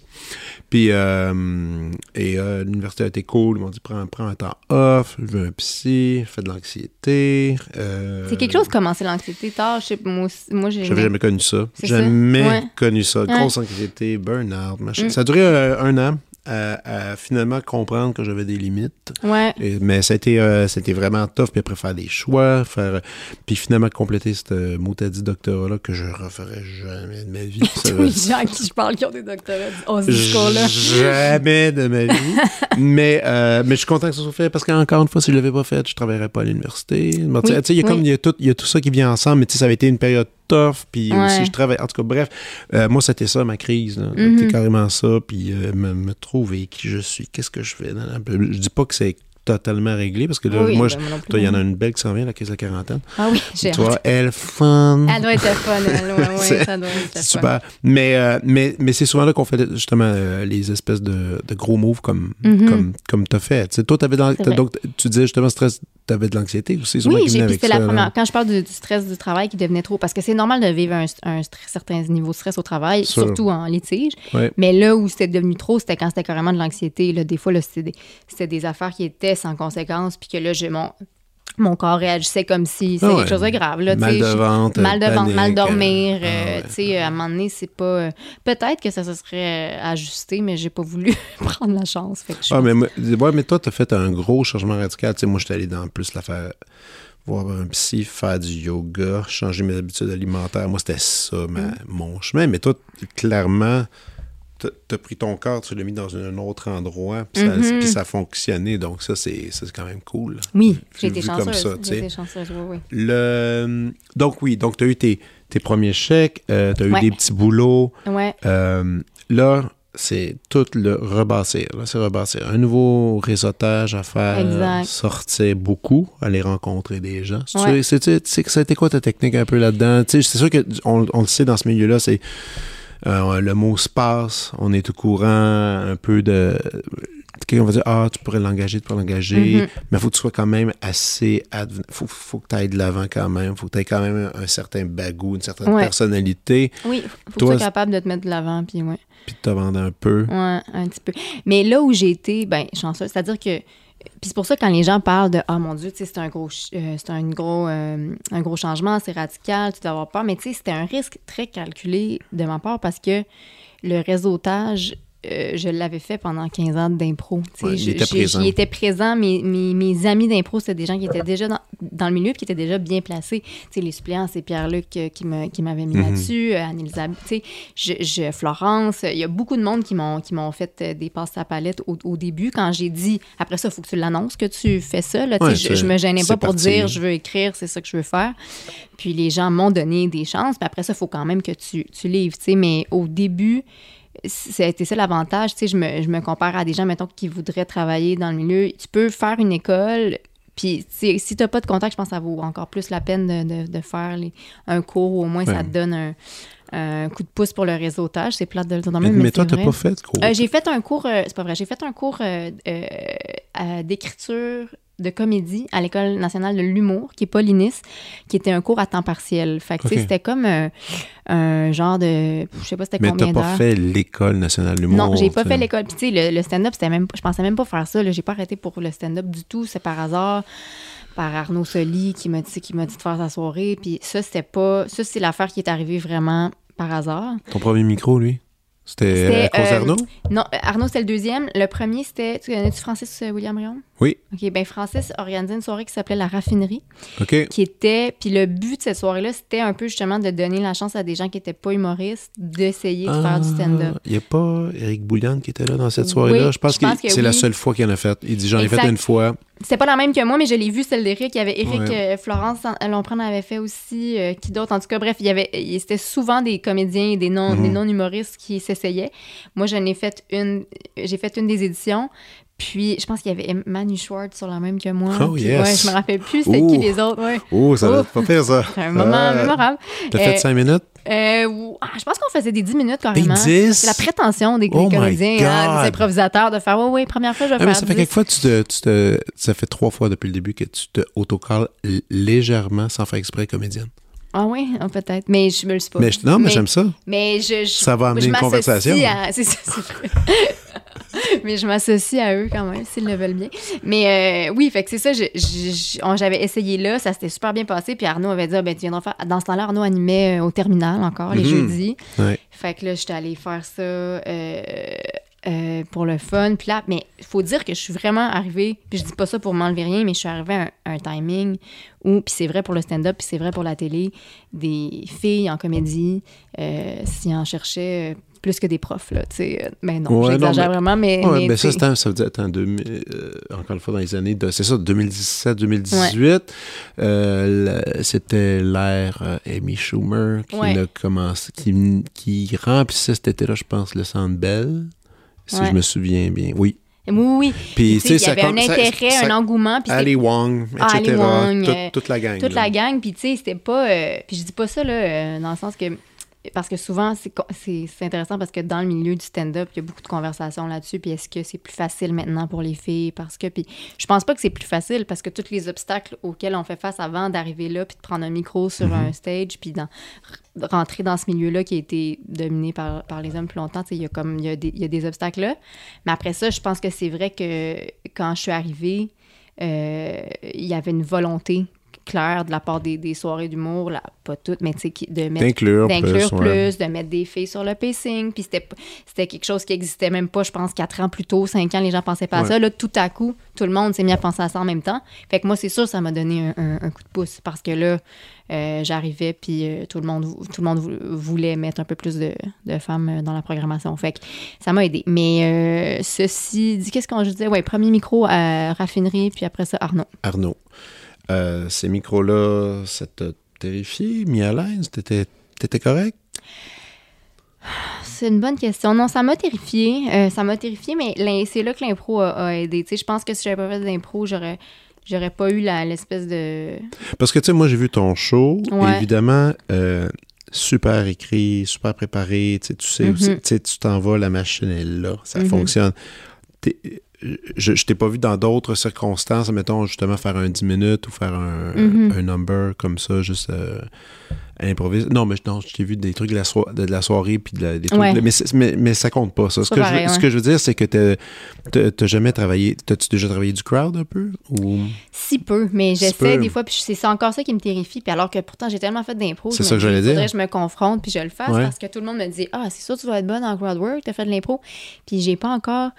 Puis, euh, et euh, l'université a été cool, ils m'ont dit, prends, prends un temps off, je veux un psy, fais de l'anxiété. euh, C'est quelque chose commencer l'anxiété tard. Je sais, moi, moi j'ai. j'avais jamais connu ça. Jamais Ouais. connu ça. Ouais. Grosse anxiété, burn-out, machin. Mm. Ça a duré un an à, à finalement comprendre que j'avais des limites. Ouais. Et- mais été, euh, vraiment tough. Puis après, faire des choix, faire, puis finalement compléter ce mot à dit doctorat-là que je referai jamais de ma vie. Tous les gens qui je parle qui ont des doctorats ont ce discours-là. Jamais de ma vie. mais, euh, mais je suis content que ça soit fait parce qu'encore une fois, si je ne l'avais pas fait, je ne travaillerais pas à l'université. Bon, Oui, il y a oui. il y a tout, y a tout ça qui vient ensemble, mais ça avait été une période tough, puis Ouais. aussi je travaille. En tout cas, bref, euh, moi, c'était ça ma crise. Mhm. C'était carrément ça, puis euh, me, me trouver qui je suis, qu'est-ce que je fais. Je dis pas que c'est totalement réglé parce que là, Oui, moi, ben, je- toi, il y en a une belle qui s'en vient, la crise de la quarantaine. Ah oui, j'ai Tu vois, hâte. elle, fun. Elle doit être fun, elle. Ouais, ça doit être fun. super. Mais, euh, mais, mais c'est souvent là qu'on fait justement euh, les espèces de, de gros moves comme, Mhm. comme, comme tu as fait. Toi, t'avais donc, tu disais justement stress, tu avais de l'anxiété aussi. Oui, c'était la là. première. Quand je parle du, du stress du travail qui devenait trop, parce que c'est normal de vivre un, un certain niveau de stress au travail, Sûr. surtout en litige. Ouais. Mais là où c'était devenu trop, c'était quand c'était carrément de l'anxiété. Des fois, c'était des, c'était des affaires qui étaient sans conséquence, puis que là, j'ai mon, mon corps réagissait comme si c'était Ah ouais. quelque chose de grave. Là, Mal de je- ventre, mal de ventre, mal dormir. euh, euh, ah ouais. tu sais, à un moment donné, c'est pas. euh, Peut-être que ça se serait euh, ajusté, mais j'ai pas voulu prendre la chance. Fait que je Ah, mais, ouais, mais toi, tu as fait un gros changement radical. Sais, moi, j'étais allé dans plus la faire voir un psy, faire du yoga, changer mes habitudes alimentaires. Moi, c'était ça, ma- Mm. mon chemin. Mais toi, clairement, t'as as pris ton corps, tu l'as mis dans un autre endroit, puis ça, Mhm. puis ça a fonctionné. Donc, ça, c'est ça, quand même cool. Oui, j'ai été comme chanceuse. ça, sais. J'ai été chanceuse, oui, oui. Le... Donc, oui, donc, tu as eu tes, tes premiers chèques, tu as eu des petits boulots. Ouais. Euh, là, c'est tout le rebâtir. Là, c'est rebâtir. Un nouveau réseautage à faire. Exact. Sortir beaucoup, aller rencontrer des gens. Ouais. C'était quoi ta technique un peu là-dedans? C'est sûr qu'on on le sait dans ce milieu-là, c'est euh, le mot se passe. On est au courant un peu de. Quelqu'un va dire Ah, tu pourrais l'engager, tu pourrais l'engager. Mhm. Mais il faut que tu sois quand même assez. Il faut, faut que tu ailles de l'avant quand même. Il faut que tu aies quand même un, un certain bagou, une certaine Ouais. personnalité. Oui, faut que tu Toi, sois capable de te mettre de l'avant, puis ouais. Puis de te vendre un peu. Ouais, un petit peu. Mais là où j'ai été, ben, chanceuse, c'est-à-dire que. Puis c'est pour ça que quand les gens parlent de Ah mon Dieu, tu sais, c'est un gros, euh, c'est un gros, euh, un gros changement, c'est radical, tu dois avoir peur. Mais tu sais, c'était un risque très calculé de ma part parce que le réseautage, euh, je l'avais fait pendant 15 ans d'impro. Ouais. J'y étais présent. Mes, mes, mes amis d'impro, c'était des gens qui étaient déjà dans, dans le milieu qui étaient déjà bien placés. Tu sais, les suppléants, c'est Pierre-Luc euh, qui m'avait mis Mhm. là-dessus, euh, Anne-Elisabeth, je, je- Florence. Il y a beaucoup de monde qui m'ont qui m'ont fait des passes à palette au, au début quand j'ai dit après ça, il faut que tu l'annonces que tu fais ça. Là, Ouais, je, je me gênais pas pour parti. dire je veux écrire, c'est ça que je veux faire. Puis les gens m'ont donné des chances. Puis après ça, il faut quand même que tu, tu livres. Mais au début, ça a été ça l'avantage. Tu sais, je me, je me compare à des gens, mettons, qui voudraient travailler dans le milieu. Tu peux faire une école, puis si tu n'as pas de contact, je pense que ça vaut encore plus la peine de, de, de faire les, un cours, ou au moins ça te donne un, un coup de pouce pour le réseautage. C'est plate de le dire Mais, toi, vrai. pas fait de cours. Euh, j'ai fait un cours, euh, c'est pas vrai, j'ai fait un cours euh, d'écriture de comédie à l'École nationale de l'humour, qui est pas l'INIS, qui était un cours à temps partiel. Fait que, tu sais, Ok. c'était comme euh, un genre de... Je sais pas c'était mais combien t'as d'heures. pas fait l'école nationale de l'humour. Non, j'ai pas fait l'école. Puis tu sais, le, le stand-up, c'était même, je pensais même pas faire ça. J'ai pas arrêté pour le stand-up du tout. C'est par hasard, par Arnaud Soli qui m'a dit, qui m'a dit de faire sa soirée. Puis ça, c'était pas, ça c'est l'affaire qui est arrivée vraiment par hasard. Ton premier micro, lui, c'était à cause euh, d'Arnaud? Non, euh, Arnaud c'était le deuxième. Le premier c'était, tu connais-tu Francis euh, William Rion? Oui. Ok, ben Francis organisait une soirée qui s'appelait la raffinerie, OK. qui était, puis le but de cette soirée-là, c'était un peu justement de donner la chance à des gens qui étaient pas humoristes d'essayer de faire du stand-up. Il n'y Ah, a pas Eric Bouliane qui était là dans cette soirée-là? Oui, je pense je pense que, que c'est la seule fois qu'il en a fait. Il dit j'en ai fait une fois. C'était pas la même que moi, mais je l'ai vu, celle d'Éric. Il y avait Éric Ouais. euh, Florence euh, Lompré en avait fait aussi. euh, qui d'autre? En tout cas, bref, il y avait, c'était souvent des comédiens et des Mhm. non-humoristes qui s'essayaient. Moi, j'en ai fait une, j'ai fait une des éditions. Puis, je pense qu'il y avait Manu Schwartz sur la même que moi. Oh, Puis, yes. Ouais, je me rappelle plus c'était qui les autres. Ouais. Oh, ça va pas faire ça. C'est un moment Ah. mémorable. T'as Euh, fait cinq minutes? Euh, ah, je pense qu'on faisait des 10 minutes Des carrément. 10? C'est la prétention des, des Oh comédiens, hein, des improvisateurs, de faire, ouais, ouais, première fois, je vais Ah, mais faire ça fait 10. quelquefois tu te, tu te- Ça fait trois fois depuis le début que tu te autocolles légèrement sans faire exprès comédienne. Ah oui, ah, peut-être. Mais je me le suis pas. Mais je- non, mais, j'aime ça. Mais je, je- Ça va amener je une conversation. à- c'est ça, c'est mais je m'associe à eux quand même, s'ils le veulent bien. Mais euh, oui, fait que c'est ça, j'avais essayé là, ça s'était super bien passé, puis Arnaud avait dit, ah, ben tu viendras faire... Dans ce temps-là, Arnaud animait euh, au terminal encore, les Mhm. jeudis. Ouais. Fait que là, j'étais allée faire ça euh, euh, pour le fun. Puis là, mais il faut dire que je suis vraiment arrivée, puis je dis pas ça pour m'enlever rien, mais je suis arrivée à un, un timing où, puis c'est vrai pour le stand-up, puis c'est vrai pour la télé, des filles en comédie, euh, s'ils en cherchaient euh, plus que des profs, là, tu sais. euh, Ben non, Ouais, j'exagère mais- vraiment, mais... Ouais, mais, ben ça, ça veut dire, attends, 2000, euh, encore une fois, dans les années, de, c'est ça, 2017-2018, euh, le- c'était l'ère Amy Schumer qui Ouais. a commencé, qui, qui remplissait cet été-là, je pense, le Centre Bell, si Ouais. je me souviens bien. Oui. Oui, oui. Puis, Tu sais, il y avait un ça- intérêt, ça- un engouement, puis Ali Wong, etc. Ali Wong, toute, euh, toute la gang. toute là. la gang, puis tu sais, c'était pas... euh, puis je dis pas ça, là, euh, dans le sens que... Parce que souvent, c'est co- c'est c'est intéressant parce que dans le milieu du stand-up, il y a beaucoup de conversations là-dessus. Puis est-ce que c'est plus facile maintenant pour les filles? Parce que, puis je pense pas que c'est plus facile parce que tous les obstacles auxquels on fait face avant d'arriver là, puis de prendre un micro sur un stage, puis r- rentrer dans ce milieu-là qui a été dominé par, par les hommes plus longtemps, il y a comme, il y a des, il y a des obstacles là. Mais après ça, je pense que c'est vrai que quand je suis arrivée, euh, il y avait une volonté claire de la part des, des soirées d'humour, là, pas toutes, mais tu sais, de mettre D'inclure, d'inclure plus. plus, ouais. de mettre des filles sur le pacing. Puis c'était, c'était quelque chose qui existait même pas, je pense, quatre ans plus tôt, cinq ans, les gens pensaient pas à ça. Là, tout à coup, tout le monde s'est mis à penser à ça en même temps. Fait que moi, c'est sûr, ça m'a donné un, un- un coup de pouce parce que là, euh, j'arrivais, puis euh, tout le monde, tout le monde vou- voulait mettre un peu plus de, de femmes euh, dans la programmation. Fait que ça m'a aidé. Mais euh, ceci dit, qu'est-ce qu'on je disais? Ouais, premier micro à raffinerie, puis après ça, Arnaud. Arnaud, euh, ces micros-là, ça t'a terrifié, mis à l'aise? T'étais, t'étais correct? C'est une bonne question. Non, ça m'a terrifié. Euh, ça m'a terrifié, mais c'est là que l'impro a, a aidé. Tu sais, je pense que si j'avais pas fait d'impro, j'aurais, j'aurais pas eu l'espèce de. Parce que, tu sais, moi, j'ai vu ton show. Ouais. Évidemment, euh, super écrit, super préparé. Tu sais, tu sais, Mhm. tu tu t'en vas, la machine est là, ça Mhm. fonctionne. Je, t'ai pas vu dans d'autres circonstances, mettons, justement, faire un 10 minutes ou faire un, Mhm. un number comme ça, juste euh, Non, mais non, je t'ai vu des trucs de la, soi- de, de la soirée puis de la- des trucs. Ouais. Mais, mais, mais ça compte pas, ça. Ce que, je, ce que je veux dire, c'est que t'as- jamais travaillé. T'as-tu déjà travaillé du crowd un peu? Ou... Si peu, mais Si j'essaie des fois, puis c'est encore ça qui me terrifie. Puis alors que pourtant, j'ai tellement fait d'impro. C'est ça que j'allais dire. je me confronte, puis je le fasse Ouais. parce que tout le monde me dit Ah, c'est sûr, tu dois être bonne en crowd work, t'as fait de l'impro. Puis j'ai pas encore.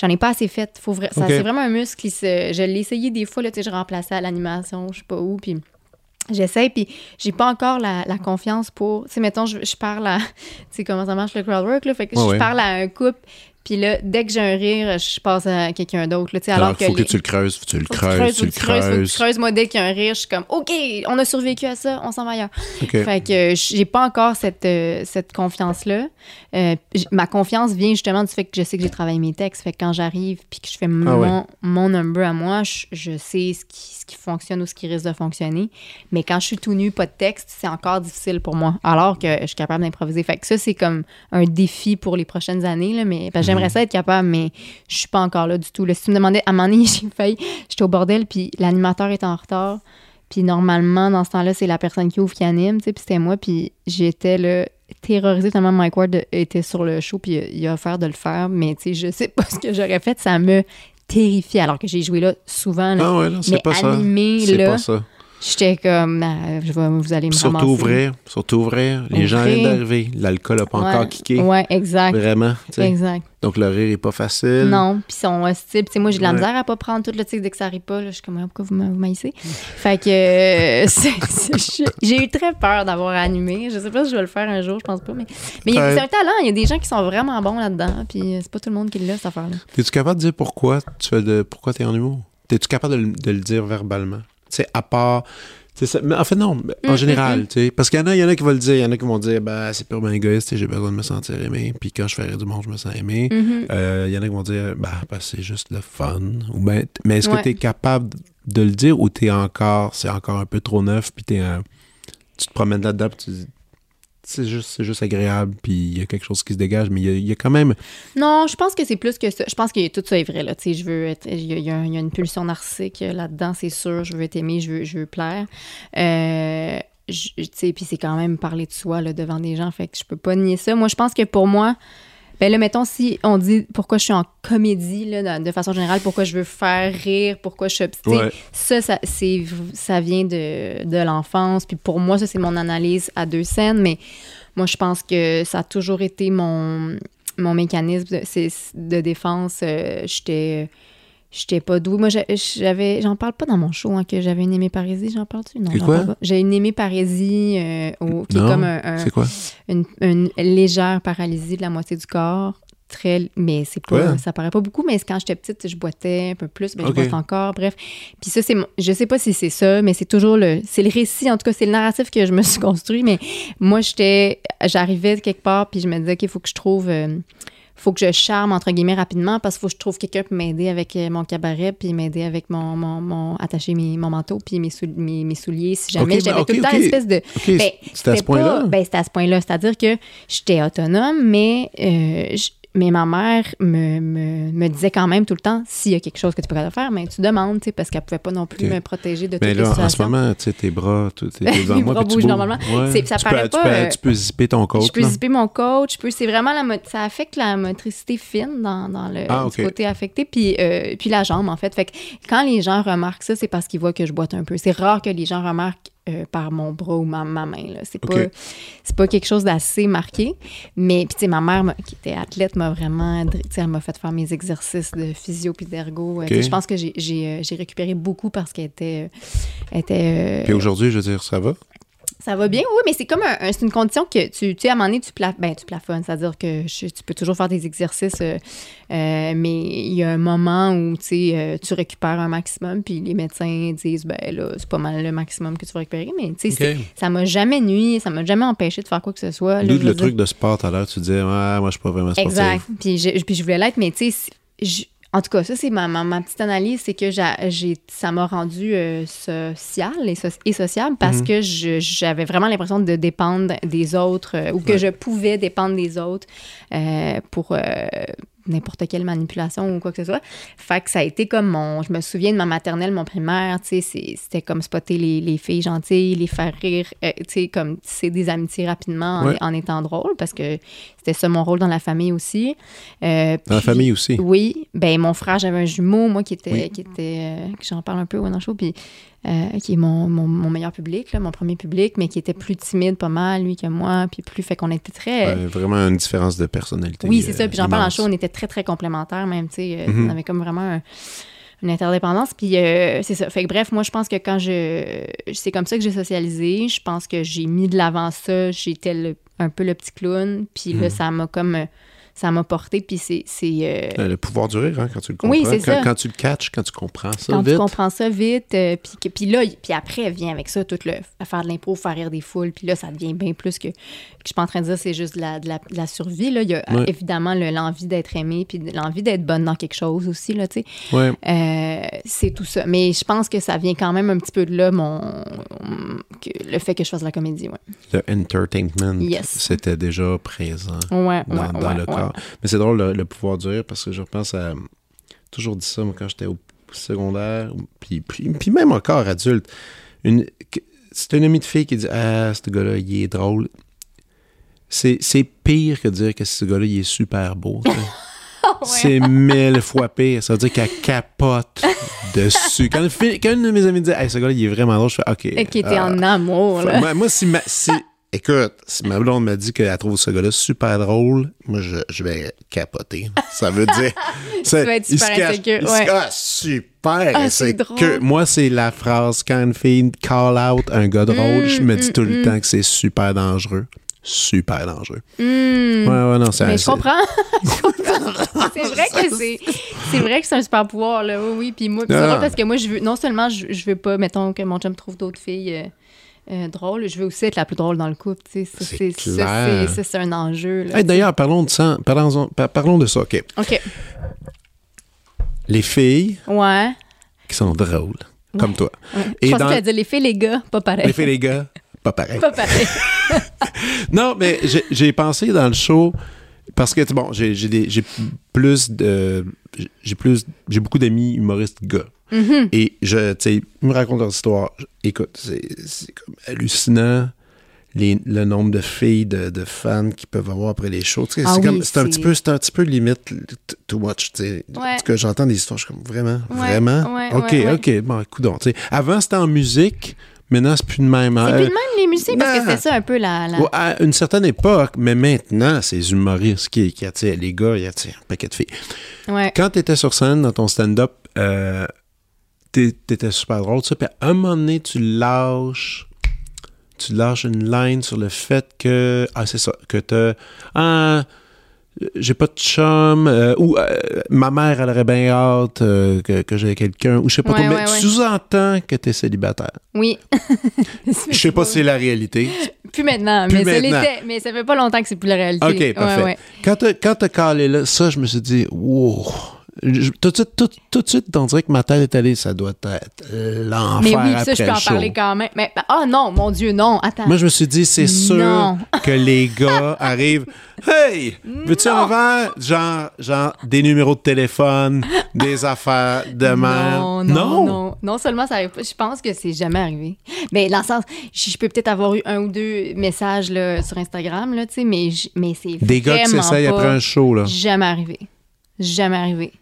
J'en ai pas assez fait. Faut vra-. C'est vraiment un muscle qui se. Je l'ai essayé des fois, là, tu sais, je remplaçais à l'animation, je sais pas où, puis. J'essaie, puis j'ai pas encore la, la confiance pour. Tu sais, mettons, je, je parle à. Tu sais, comment ça marche le crowd work, là? Fait que je parle à un couple, Puis là, dès que j'ai un rire, je passe à quelqu'un d'autre. là, tu sais, Alors, Alors, que faut que tu le creuses, faut que tu le creuses, tu le creuses, faut que tu creuses. Moi, dès qu'il y a un rire, je suis comme, OK, on a survécu à ça, on s'en va ailleurs. Fait que euh, j'ai pas encore cette, euh, cette confiance-là. Euh, ma confiance vient justement du fait que je sais que j'ai travaillé mes textes. Fait que quand j'arrive puis que je fais mon, Ah ouais. mon number à moi, je, je sais ce qui, ce qui fonctionne ou ce qui risque de fonctionner. Mais quand je suis tout nu, pas de texte, c'est encore difficile pour moi. Alors que je suis capable d'improviser. Fait que ça, c'est comme un défi pour les prochaines années. Là, mais j'aimerais Mhm. ça être capable, mais je suis pas encore là du tout. Là, si tu me demandais, à un moment donné, j'ai failli, j'étais au bordel, puis l'animateur était en retard. Puis normalement, dans ce temps-là, c'est la personne qui ouvre qui anime, tu sais, puis c'était moi, puis j'étais là terrorisée tellement Mike Ward était sur le show, puis il a offert de le faire, mais tu sais, je sais pas ce que j'aurais fait, ça me terrifiait, alors que j'ai joué là souvent, là. Ah ouais, mais pas ça. animé, C'est là, pas ça. J'étais comme, Ah, je vais, vous allez me Surtout ramasser. ouvrir, surtout ouvrir. Les gens viennent d'arriver. L'alcool a pas Ouais, encore kické. Ouais, exact. Vraiment. Exact. Donc le rire est pas facile. Non, puis ils sont hostiles. Puis, moi, j'ai de la Ouais. misère à pas prendre tout le tic dès que ça arrive pas. Là, je suis comme, Ah, pourquoi vous m'a- vous m'haïssez? Fait que euh, j'ai eu très peur d'avoir animé. Je sais pas si je vais le faire un jour, je pense pas. Mais, mais il y a- Ouais. c'est un talent. Il y a des gens qui sont vraiment bons là-dedans. Puis euh, c'est pas tout le monde qui l'a, cette affaire-là. Es-tu capable de dire pourquoi tu fais de pourquoi t'es en humour? Es-tu capable de, le- de le dire verbalement? Tu sais, à part. ça- mais en fait, non. En Mm, général, mm, tu sais. Parce qu'il y en a, il y en a qui vont le dire. Il y en a qui vont dire, ben, c'est purement égoïste, j'ai besoin de me sentir aimé. Puis quand je fais rire du monde, je me sens aimé. Mhm. Euh, Il y en a qui vont dire, bah, c'est juste le fun. Ou ben, mais est-ce Ouais. que tu es capable de le dire ou t'es encore, c'est encore un peu trop neuf, puis t'es un- tu te promènes là-dedans, puis tu dis, c'est juste, juste agréable, puis il y a quelque chose qui se dégage, mais il y a, quand même. Non, je pense que c'est plus que ça. Je pense que tout ça est vrai. Là. Tu sais, Je veux être, il, y a, une pulsion narcissique là-dedans, c'est sûr. Je veux être aimé, je veux, je veux plaire. Euh, tu sais, puis c'est quand même parler de soi là, devant des gens. Fait que je peux pas nier ça. Moi, je pense que pour moi, ben là, mettons, si on dit pourquoi je suis en comédie, là, de, façon générale, pourquoi je veux faire rire, pourquoi je suis... Ouais. Ça, ça, c'est, ça vient de, de l'enfance. Puis pour moi, ça, c'est mon analyse à deux scènes. Mais moi, je pense que ça a toujours été mon, mon mécanisme de, de défense. Euh, j'étais... J'étais pas douée. Moi, j'a- j'avais. J'en parle pas dans mon show, hein, que j'avais une hémiparésie. J'en parle-tu? Non, j'en parle pas. J'ai une hémiparésie euh, au- qui Non, est comme un- un- C'est quoi? une, une légère paralysie de la moitié du corps. Très, mais c'est pas, Ouais. ça paraît pas beaucoup, mais quand j'étais petite, je boitais un peu plus, ben, Ok. je boite encore, bref. Puis ça, c'est, je sais pas si c'est ça, mais c'est toujours le, c'est le récit, en tout cas, c'est le narratif que je me suis construit, mais moi, j'étais, j'arrivais quelque part, puis je me disais, OK, il faut que je trouve, euh, faut que je charme, entre guillemets, rapidement, parce qu'il faut que je trouve quelqu'un pour m'aider avec euh, mon cabaret, puis m'aider avec mon, mon, mon attacher mes, mon manteau, puis mes, mes, mes souliers, si jamais. Ok, J'avais ben, tout le temps ok. l'espèce de, OK, ben, c'est à ce c'était point-là. Ben, c'était à ce point-là. C'est-à-dire que j'étais autonome, mais, euh, je- mais ma mère me, me, me disait quand même tout le temps s'il y a quelque chose que tu pourrais faire, mais tu demandes, tu sais, parce qu'elle pouvait pas non plus me protéger de toutes Mais les là, en ce moment, tu sais, tes bras, devant Mes moi, bras tu bougent normalement. Ouais. Ça tu peux, pas, Tu peux, euh, tu peux zipper ton coat, je peux là? zipper mon coach, c'est vraiment la, ça affecte la motricité fine dans, dans le Ah, côté affecté, puis, euh, puis la jambe en fait. Fait que quand les gens remarquent ça, c'est parce qu'ils voient que je boite un peu. C'est rare que les gens remarquent euh, par mon bras ou ma, ma main. C'est, Ok. pas, pas quelque chose d'assez marqué. Mais puis tu sais, ma mère, qui était athlète, m'a vraiment, elle m'a fait faire mes exercices de physio puis d'ergo. Euh, tu sais, Ok. Je pense que j'ai, euh, j'ai récupéré beaucoup parce qu'elle était, était Puis aujourd'hui, je veux dire, ça va? Ça va bien, oui, mais c'est comme un, un- c'est une condition que tu, tu sais, à un moment donné, tu, pla, ben, tu plafonnes, c'est-à-dire que je- tu peux toujours faire des exercices, euh, euh, mais il y a un moment où, tu sais, euh, tu récupères un maximum, puis les médecins disent, ben là, c'est pas mal le maximum que tu vas récupérer, mais tu sais, ça m'a jamais nuit, ça m'a jamais empêché de faire quoi que ce soit. là, le dire. truc de sport tout à l'heure, tu disais, ouais, moi, je suis pas vraiment sportif. Exact. Puis je, puis je voulais l'être, mais tu sais, en tout cas, ça, c'est ma, ma, ma petite analyse, c'est que j'a- j'ai, ça m'a rendu euh, social et, so- et sociable parce Mhm. que je- j'avais vraiment l'impression de dépendre des autres euh, ou que Ouais. je pouvais dépendre des autres euh, pour euh, n'importe quelle manipulation ou quoi que ce soit. Fait que ça a été comme mon... Je me souviens de ma maternelle, mon primaire, tu sais, c'était comme spotter les, les filles gentilles, les faire rire, euh, tu sais, comme c'est des amitiés rapidement en, Ouais. en étant drôle parce que c'était ça mon rôle dans la famille aussi. Euh, Dans la famille aussi. Oui. Ben, mon frère, j'avais un jumeau, moi, qui était, Oui. qui était euh, j'en parle un peu ouais, dans le show, puis euh, qui est mon, mon, mon meilleur public, là, mon premier public, mais qui était plus timide pas mal, lui, que moi, puis plus, fait qu'on était très... Ouais, vraiment une différence de personnalité. Oui, c'est ça. euh, Puis j'en parle en show, on était très, très complémentaires, même, tu sais. euh, Mhm. On avait comme vraiment un- une interdépendance. Puis euh, c'est ça. Fait que bref, moi, je pense que quand je. C'est comme ça que j'ai socialisé. Je pense que j'ai mis de l'avant ça. J'étais un peu le petit clown. Puis là, Mhm. ça m'a comme. Euh, ça m'a porté, puis c'est... c'est euh, Le pouvoir du rire, hein, quand tu le comprends. Oui, c'est quand, ça. quand tu le catches, quand tu comprends ça quand vite. tu comprends ça vite, euh, puis, que- puis là, puis après vient avec ça tout le à faire de l'impro, faire rire des foules, puis là ça devient bien plus que, que je suis pas en train de dire c'est juste de la, de la, de la survie là. Il y a Ouais. évidemment le- l'envie d'être aimé, puis l'envie d'être bonne dans quelque chose aussi là, tu sais. Ouais. Euh, c'est tout ça. Mais je pense que ça vient quand même un petit peu de là mon que- le fait que je fasse de la comédie, ouais. Le entertainment, Yes. c'était déjà présent. Ouais, dans, dans le ouais. Mais c'est drôle, le, le pouvoir du rire, parce que je repense à... toujours dit ça, moi, quand j'étais au secondaire, puis, puis, puis même encore adulte. Une, c'est une amie de fille qui dit « Ah, ce gars-là, il est drôle. » C'est c'est pire que dire que ce gars-là, il est super beau. C'est mille fois pire. Ça veut dire qu'elle capote dessus. Quand, quand une de mes amies dit Hey, ce gars-là, il est vraiment drôle, je fais OK. Et qui était euh, en amour, là. moi, moi, si, ma, si- écoute, si ma blonde me dit qu'elle trouve ce gars-là super drôle, moi, je, je vais capoter. Ça veut dire. c'est- vas être super insécure, ouais. Ah, super! Ah, c'est que drôle. moi, c'est la phrase quand une fille call out un gars drôle, je me dis mm, tout le mm. temps que c'est super dangereux. Super dangereux. Hmm. Ouais, ouais, non, c'est Mais je comprends. Je comprends. c'est vrai que c'est c'est vrai que c'est un super pouvoir là. Oui oui, puis moi c'est parce que moi je veux non seulement je, je veux pas mettons que mon chum trouve d'autres filles euh, euh, drôles, je veux aussi être la plus drôle dans le couple, tu C'est c'est clair. ça, c'est un enjeu. Hey, D'ailleurs, parlons de ça. Parlons, par- parlons de ça. OK. OK. Les filles Ouais. qui sont drôles, comme toi. ouais. Et je pensais dans- que dire les filles les gars, pas pareil. Les filles, les gars, pas pareil. pas pareil. Non, mais j'ai- pensé dans le show parce que bon, j'ai plus de j'ai plus j'ai beaucoup d'amis humoristes gars. Mhm. Et je tu sais, ils me racontent leur histoire. Écoute, c'est comme hallucinant les- le nombre de filles de, de fans qu'ils peuvent avoir après les shows. Ah c'est oui, un petit peu c'est un petit peu limite too much, tu sais. Ouais. En tout cas, j'entends des histoires, je suis comme vraiment Ouais, vraiment? ouais, OK. OK, bon, coudonc, tu sais. Avant c'était en musique, maintenant c'est plus de même. C'est Euh, plus de même les musiciens parce que c'est ça un peu la, à une certaine époque, mais maintenant, c'est humoristes qui, qui attirent les gars, ils attirent un paquet de filles. Quand tu étais sur scène dans ton stand-up, euh, t'étais super drôle, ça, puis à un moment donné, tu lâches, tu lâches une line sur le fait que, ah, c'est ça, que t'as, ah, j'ai pas de chum, euh, ou euh, ma mère, elle aurait bien hâte euh, que, que j'ai quelqu'un, ou je sais pas Ouais, trop, mais ouais, sous-entends que t'es célibataire. Oui. Je sais pas si c'est la réalité. Plus maintenant, Plus mais ça maintenant. l'était. Mais ça fait pas longtemps que c'est plus la réalité. OK, parfait. quand t'as calé là, ça, je me suis dit, wow. Je- tout, de suite, tout, tout de suite, on dirait que ma tête est allée, ça doit être l'enfer Mais oui, après ça, je peux en parler quand même. Mais, ah non, mon Dieu, non. Attends. Moi, je me suis dit, c'est sûr que les gars arrivent. Hey, veux-tu un Non. verre? Genre, genre, des numéros de téléphone, des affaires de même. non, non, non. Non seulement ça arrive pas, je pense que c'est jamais arrivé. Mais dans le sens, je je peux peut-être avoir eu un ou deux messages là, sur Instagram, là, tu sais, mais, mais c'est Des gars qui s'essayent après un show, là. Jamais arrivé. Jamais arrivé.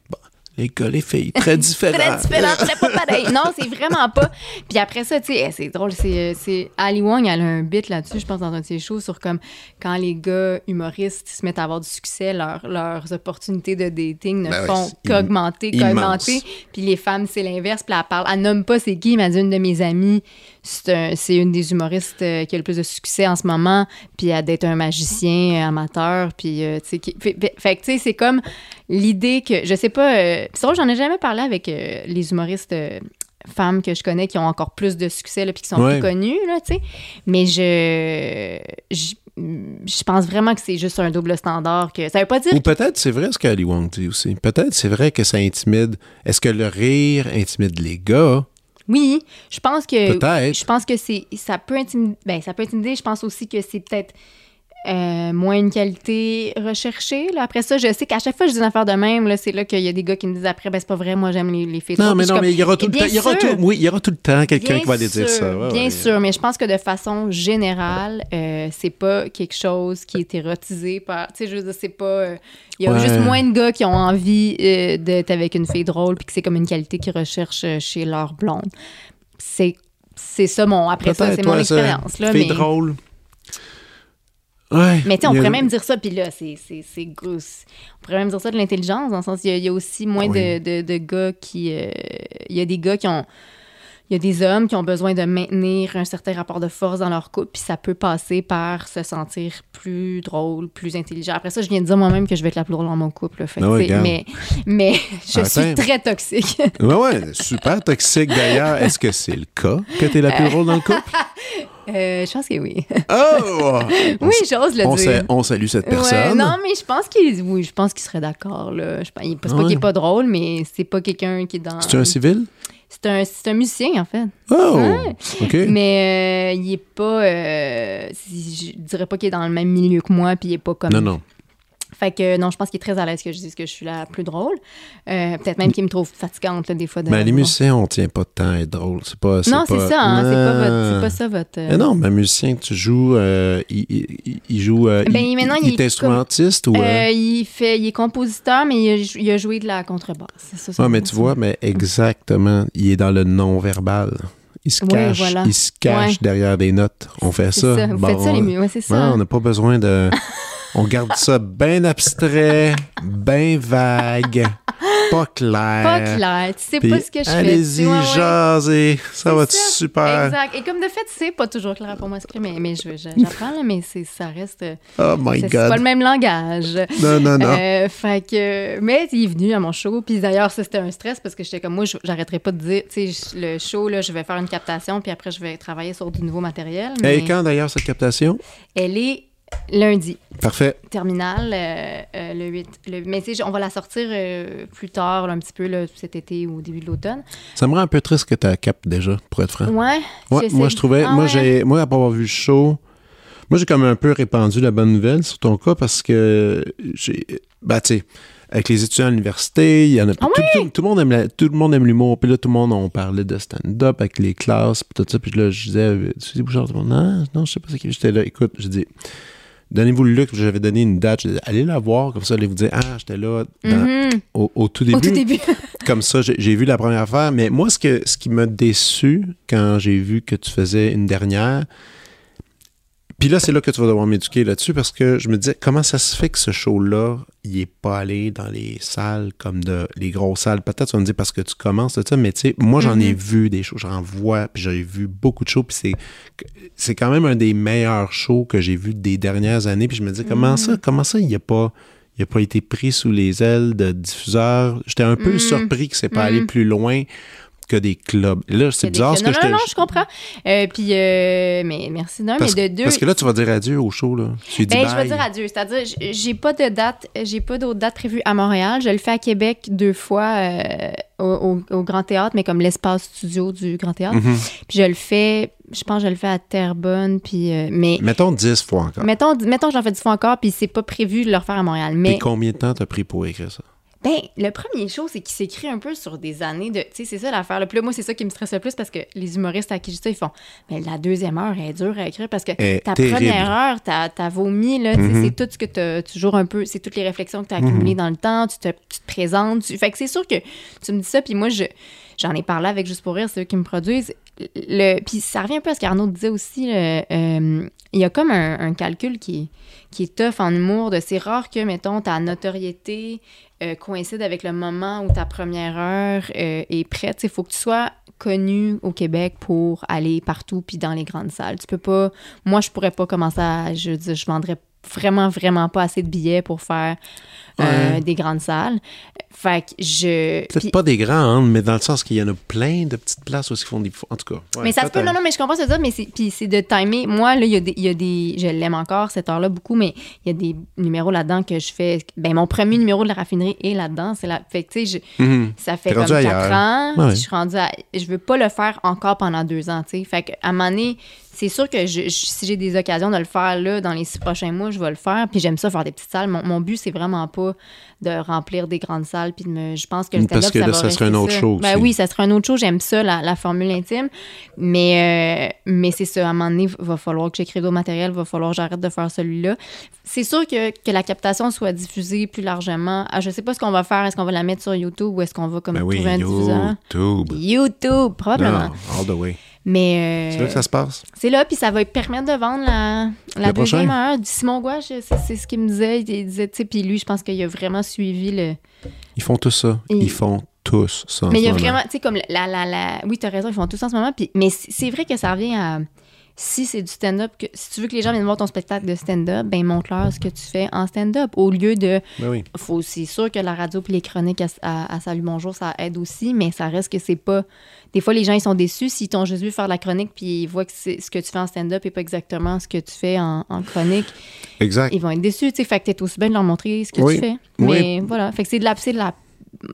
Les gars, les filles, très différents. Très différent, c'est pas pareil. Non, c'est vraiment pas. Puis après ça, tu sais, eh, c'est drôle, c'est, euh, c'est Ali Wong, elle a un bit là-dessus, je pense, dans un de ses shows, sur comme quand les gars humoristes se mettent à avoir du succès, leur- leurs opportunités de dating ne Ben font qu'augmenter, immense. qu'augmenter. Puis les femmes, c'est l'inverse. Puis elle parle, elle nomme pas c'est qui, mais elle dit une de mes amies, c'est, un- c'est une des humoristes euh, qui a le plus de succès en ce moment, puis elle d'être un magicien euh, amateur, puis euh, tu sais, qui- fait, fait- tu sais, c'est comme l'idée que, je sais pas, euh, j'en ai jamais parlé avec les humoristes femmes que je connais qui ont encore plus de succès, là, puis qui sont Ouais. plus connues, là, tu sais, mais je, je, je pense vraiment que c'est juste un double standard, que ça veut pas dire Ou peut-être c'est vrai ce qu'Ali Wong dit aussi. Peut-être c'est vrai que ça intimide. Est-ce que le rire intimide les gars? Oui, je pense que je pense que c'est ça peut intimider ben ça peut intimider, je pense aussi que c'est peut-être euh, moins une qualité recherchée. Là. Après ça, je sais qu'à chaque fois que je dis une affaire de même, c'est là qu'il y a des gars qui me disent après, ben c'est pas vrai, moi j'aime les, les filles. Non, mais non, mais il y aura tout le temps. Il y aura tout, oui, il y aura tout le temps quelqu'un qui va aller dire ça. Ouais, bien ouais. sûr, mais je pense que de façon générale, euh, c'est pas quelque chose qui est érotisé par. Tu sais, je veux dire, c'est pas. euh, Il y a Ouais. juste moins de gars qui ont envie euh, d'être avec une fille drôle, puis que c'est comme une qualité qu'ils recherchent chez leur blonde. C'est. C'est ça, mon. Après ça, c'est mon expérience. là, Fille mais... drôle. Ouais. Mais tu sais, on a- pourrait même dire ça, puis là, c'est, c'est. On pourrait même dire ça de l'intelligence, dans le sens, il y a, il y a aussi moins Oui. de, de, de gars qui. euh, Il y a des gars qui ont il y a des hommes qui ont besoin de maintenir un certain rapport de force dans leur couple, puis ça peut passer par se sentir plus drôle, plus intelligent. Après ça, je viens de dire moi-même que je vais être la plus drôle dans mon couple. Fait Ah tu mais, mais je Attends. suis très toxique. Ouais, ouais, super toxique d'ailleurs. Est-ce que c'est le cas que t'es la plus drôle dans le couple? Euh, je pense que oui. Oh! oui, j'ose le On, dire. on salue cette Ouais, personne. non, mais je pense qu'il oui, je pense qu'il serait d'accord. C'est pas Ouais. qu'il est pas drôle, mais c'est pas quelqu'un qui est dans. C'est un civil? C'est un, un musicien, en fait. Oh! Ouais. OK. Mais euh, il est pas. euh, je dirais pas qu'il est dans le même milieu que moi, puis il est pas comme. Non, non. Fait que non, je pense qu'il est très à l'aise que je dise que je suis la plus drôle. Euh, Peut-être même qu'il me trouve fatigante, là, des fois. De, Ben, les musiciens, on tient pas de temps à être drôle. C'est pas. Non, c'est ça, hein, c'est pas, Ah. pas ça votre. euh, Mais non, mais un musicien tu joues, euh, il, il- il joue. Ben, il, maintenant, il il est instrumentiste ou. il, fait, il est compositeur, mais il a, il a joué de la contrebasse. Ouais, mais tu vois, mais exactement, il est dans le non-verbal. Il se Ouais, cache, voilà. il se cache Ouais. derrière des notes. On fait ça. ça. Vous Bon, faites ça, les on- mieux. Ouais, c'est ça. On n'a pas besoin de. On garde ça bien abstrait, bien vague, pas clair. Pas clair. Tu sais Puis pas ce que je fais. Allez-y, Tu- ouais, ouais. jasez. Ça va être super. Exact. Et comme de fait, c'est pas toujours clair pour moi, mais, mais je- j'apprends, mais c'est, ça reste. euh, Oh my c'est, c'est pas God. le même langage. Non, non, non. Euh, fait que, mais il est venu à mon show, puis d'ailleurs, ça c'était un stress parce que j'étais comme moi, j'arrêterai pas de dire, tu sais, le show, là, je vais faire une captation, puis après, je vais travailler sur du nouveau matériel. Et Mais quand d'ailleurs cette captation? elle est lundi, Parfait. terminale, euh, euh, le 8. le- mais tu sais, on va la sortir euh, plus tard, là, un petit peu, là, cet été ou au début de l'automne. Ça me rend un peu triste que tu as cap déjà, pour être franc. Ouais. Ouais, moi, je trouvais. Ah moi, ouais? j'ai, moi, après avoir vu le show, moi, j'ai comme un peu répandu la bonne nouvelle sur ton cas parce que j'ai. Bah, tu sais, avec les étudiants à l'université, il y en a. Ah tout, tout- tout le monde aime la- tout le monde aime l'humour. Puis là, tout le monde, on parlait de stand-up avec les classes, puis tout ça. Puis là, je disais, tu sais, Bouchard, tout le monde, non, non, je sais pas c'est qui. J'étais là, écoute, je dis. Donnez-vous le luxe, j'avais donné une date, allez la voir, comme ça, allez vous dire, ah, j'étais là dans- Mhm. au, au tout début Au tout début. comme ça, j'ai j'ai vu la première affaire. Mais moi, ce, que, ce qui m'a déçu quand j'ai vu que tu faisais une dernière, puis là, c'est là que tu vas devoir m'éduquer là-dessus parce que je me disais, comment ça se fait que ce show-là, il est pas allé dans les salles comme de les grosses salles? Peut-être tu vas me dire parce que tu commences, tout ça, mais tu sais, moi, j'en ai Mhm. vu des shows, j'en vois, puis j'ai vu beaucoup de shows, puis c'est, c'est quand même un des meilleurs shows que j'ai vu des dernières années. Puis je me dis, comment ça, comment ça, il a pas. Il n'a pas été pris sous les ailes de diffuseurs? J'étais un peu Mhm. surpris que c'est pas allé Mhm. plus loin que des clubs. Là, c'est bizarre ce que je non, te... non, non, je comprends. Euh, puis, euh, mais merci d'un, parce, mais de deux. parce que là, tu vas dire adieu au show, là. Tu lui dis Ben, je vais dire adieu. C'est-à-dire, j'ai pas de date, j'ai pas d'autres dates prévues à Montréal. Je le fais à Québec deux fois euh, au, au- au Grand Théâtre, mais comme l'espace studio du Grand Théâtre. Mhm. Puis je le fais, je pense que je le fais à Terrebonne, puis euh, mais Mettons 10 fois encore. mettons, mettons j'en fais dix fois encore, puis c'est pas prévu de le refaire à Montréal. Mais combien de temps t'as pris pour écrire ça? Ben, le premier show, c'est qu'il s'écrit un peu sur des années de. Tu sais, c'est ça l'affaire. Puis là, moi, c'est ça qui me stresse le plus parce que les humoristes à qui je dis ça, ils font. Mais la deuxième heure elle est dure à écrire parce que ta terrible. première heure, t'as as vomi, là. tu Mhm. C'est tout ce que t'as toujours un peu. C'est toutes les réflexions que tu as accumulées dans le temps. Tu te, tu te présentes. tu- Fait que c'est sûr que tu me dis ça. Puis moi, je j'en ai parlé avec Juste pour rire, c'est eux qui me produisent. Le, puis ça revient un peu à ce qu'Arnaud disait aussi. euh, il y a comme un, un calcul qui est, qui est tough en humour. de C'est rare que, mettons, ta notoriété euh, coïncide avec le moment où ta première heure euh, est prête. Il faut que tu sois connu au Québec pour aller partout puis dans les grandes salles. Tu peux pas... Moi, je pourrais pas commencer à... Je veux dire, je vendrais vraiment, vraiment pas assez de billets pour faire euh, Ouais. des grandes salles. Fait que je... Peut-être pas des grandes, mais dans le sens qu'il y en a plein de petites places où ils font des... En tout cas. ouais, mais ça se peut, non, non, mais je comprends ce que tu veux dire, mais c'est, puis c'est de timer. Moi, là, il y, a des- il y a des. Je l'aime encore, cette heure-là, beaucoup, mais il y a des numéros là-dedans que je fais. Ben, mon premier numéro de la raffinerie est là-dedans. C'est la. Fait que, tu sais, je- Mhm. ça fait T'es comme rendu quatre ailleurs. ans. Ouais. Je suis rendue à. Je veux pas le faire encore pendant deux ans, tu sais. Fait que, à un moment donné, c'est sûr que je- je- si j'ai des occasions de le faire, là, dans les six prochains mois, je vais le faire. Puis j'aime ça, faire des petites salles. Mon, mon but, c'est vraiment pas de remplir des grandes salles. Puis de me. Je pense que le Parce que là, va ça serait un autre ça. show Ben aussi. oui, ça serait un autre show. J'aime ça, la, la formule intime. Mais, euh, mais c'est ça, à un moment donné, il va falloir que j'écrive d'autres matériel, il va falloir que j'arrête de faire celui-là. C'est sûr que, que la captation soit diffusée plus largement. Ah, je sais pas ce qu'on va faire. Est-ce qu'on va la mettre sur YouTube ou est-ce qu'on va comme Ben oui, trouver un diffuseur? YouTube. YouTube, probablement. All the way. Mais C'est là euh, que ça se passe? c'est là, puis ça va permettre de vendre la, deuxième heure. Simon Gouache, c'est ce qu'il me disait. Il disait, tu sais, puis lui, je pense qu'il a vraiment suivi le. Ils font tout ça. Ils font tous ça Mais il y a vraiment, tu sais, comme la, la, la... Oui, t'as raison, ils font tout ça en ce moment. Puis... Mais c'est c'est vrai que ça revient à. Si c'est du stand-up, que si tu veux que les gens viennent voir ton spectacle de stand-up, ben montre-leur ce que tu fais en stand-up. Au lieu de. Ben oui. Faut, c'est sûr que la radio puis les chroniques à, à- à Salut Bonjour, ça aide aussi, mais ça reste que c'est pas. Des fois, les gens, ils sont déçus s'ils t'ont juste vu faire la chronique puis ils voient que c'est- ce que tu fais en stand-up et pas exactement ce que tu fais en, en chronique. Exact. Ils vont être déçus, tu sais. Fait que t'es aussi bien de leur montrer ce que Oui. tu fais. Oui. Mais voilà. Fait que c'est de la, c'est de la,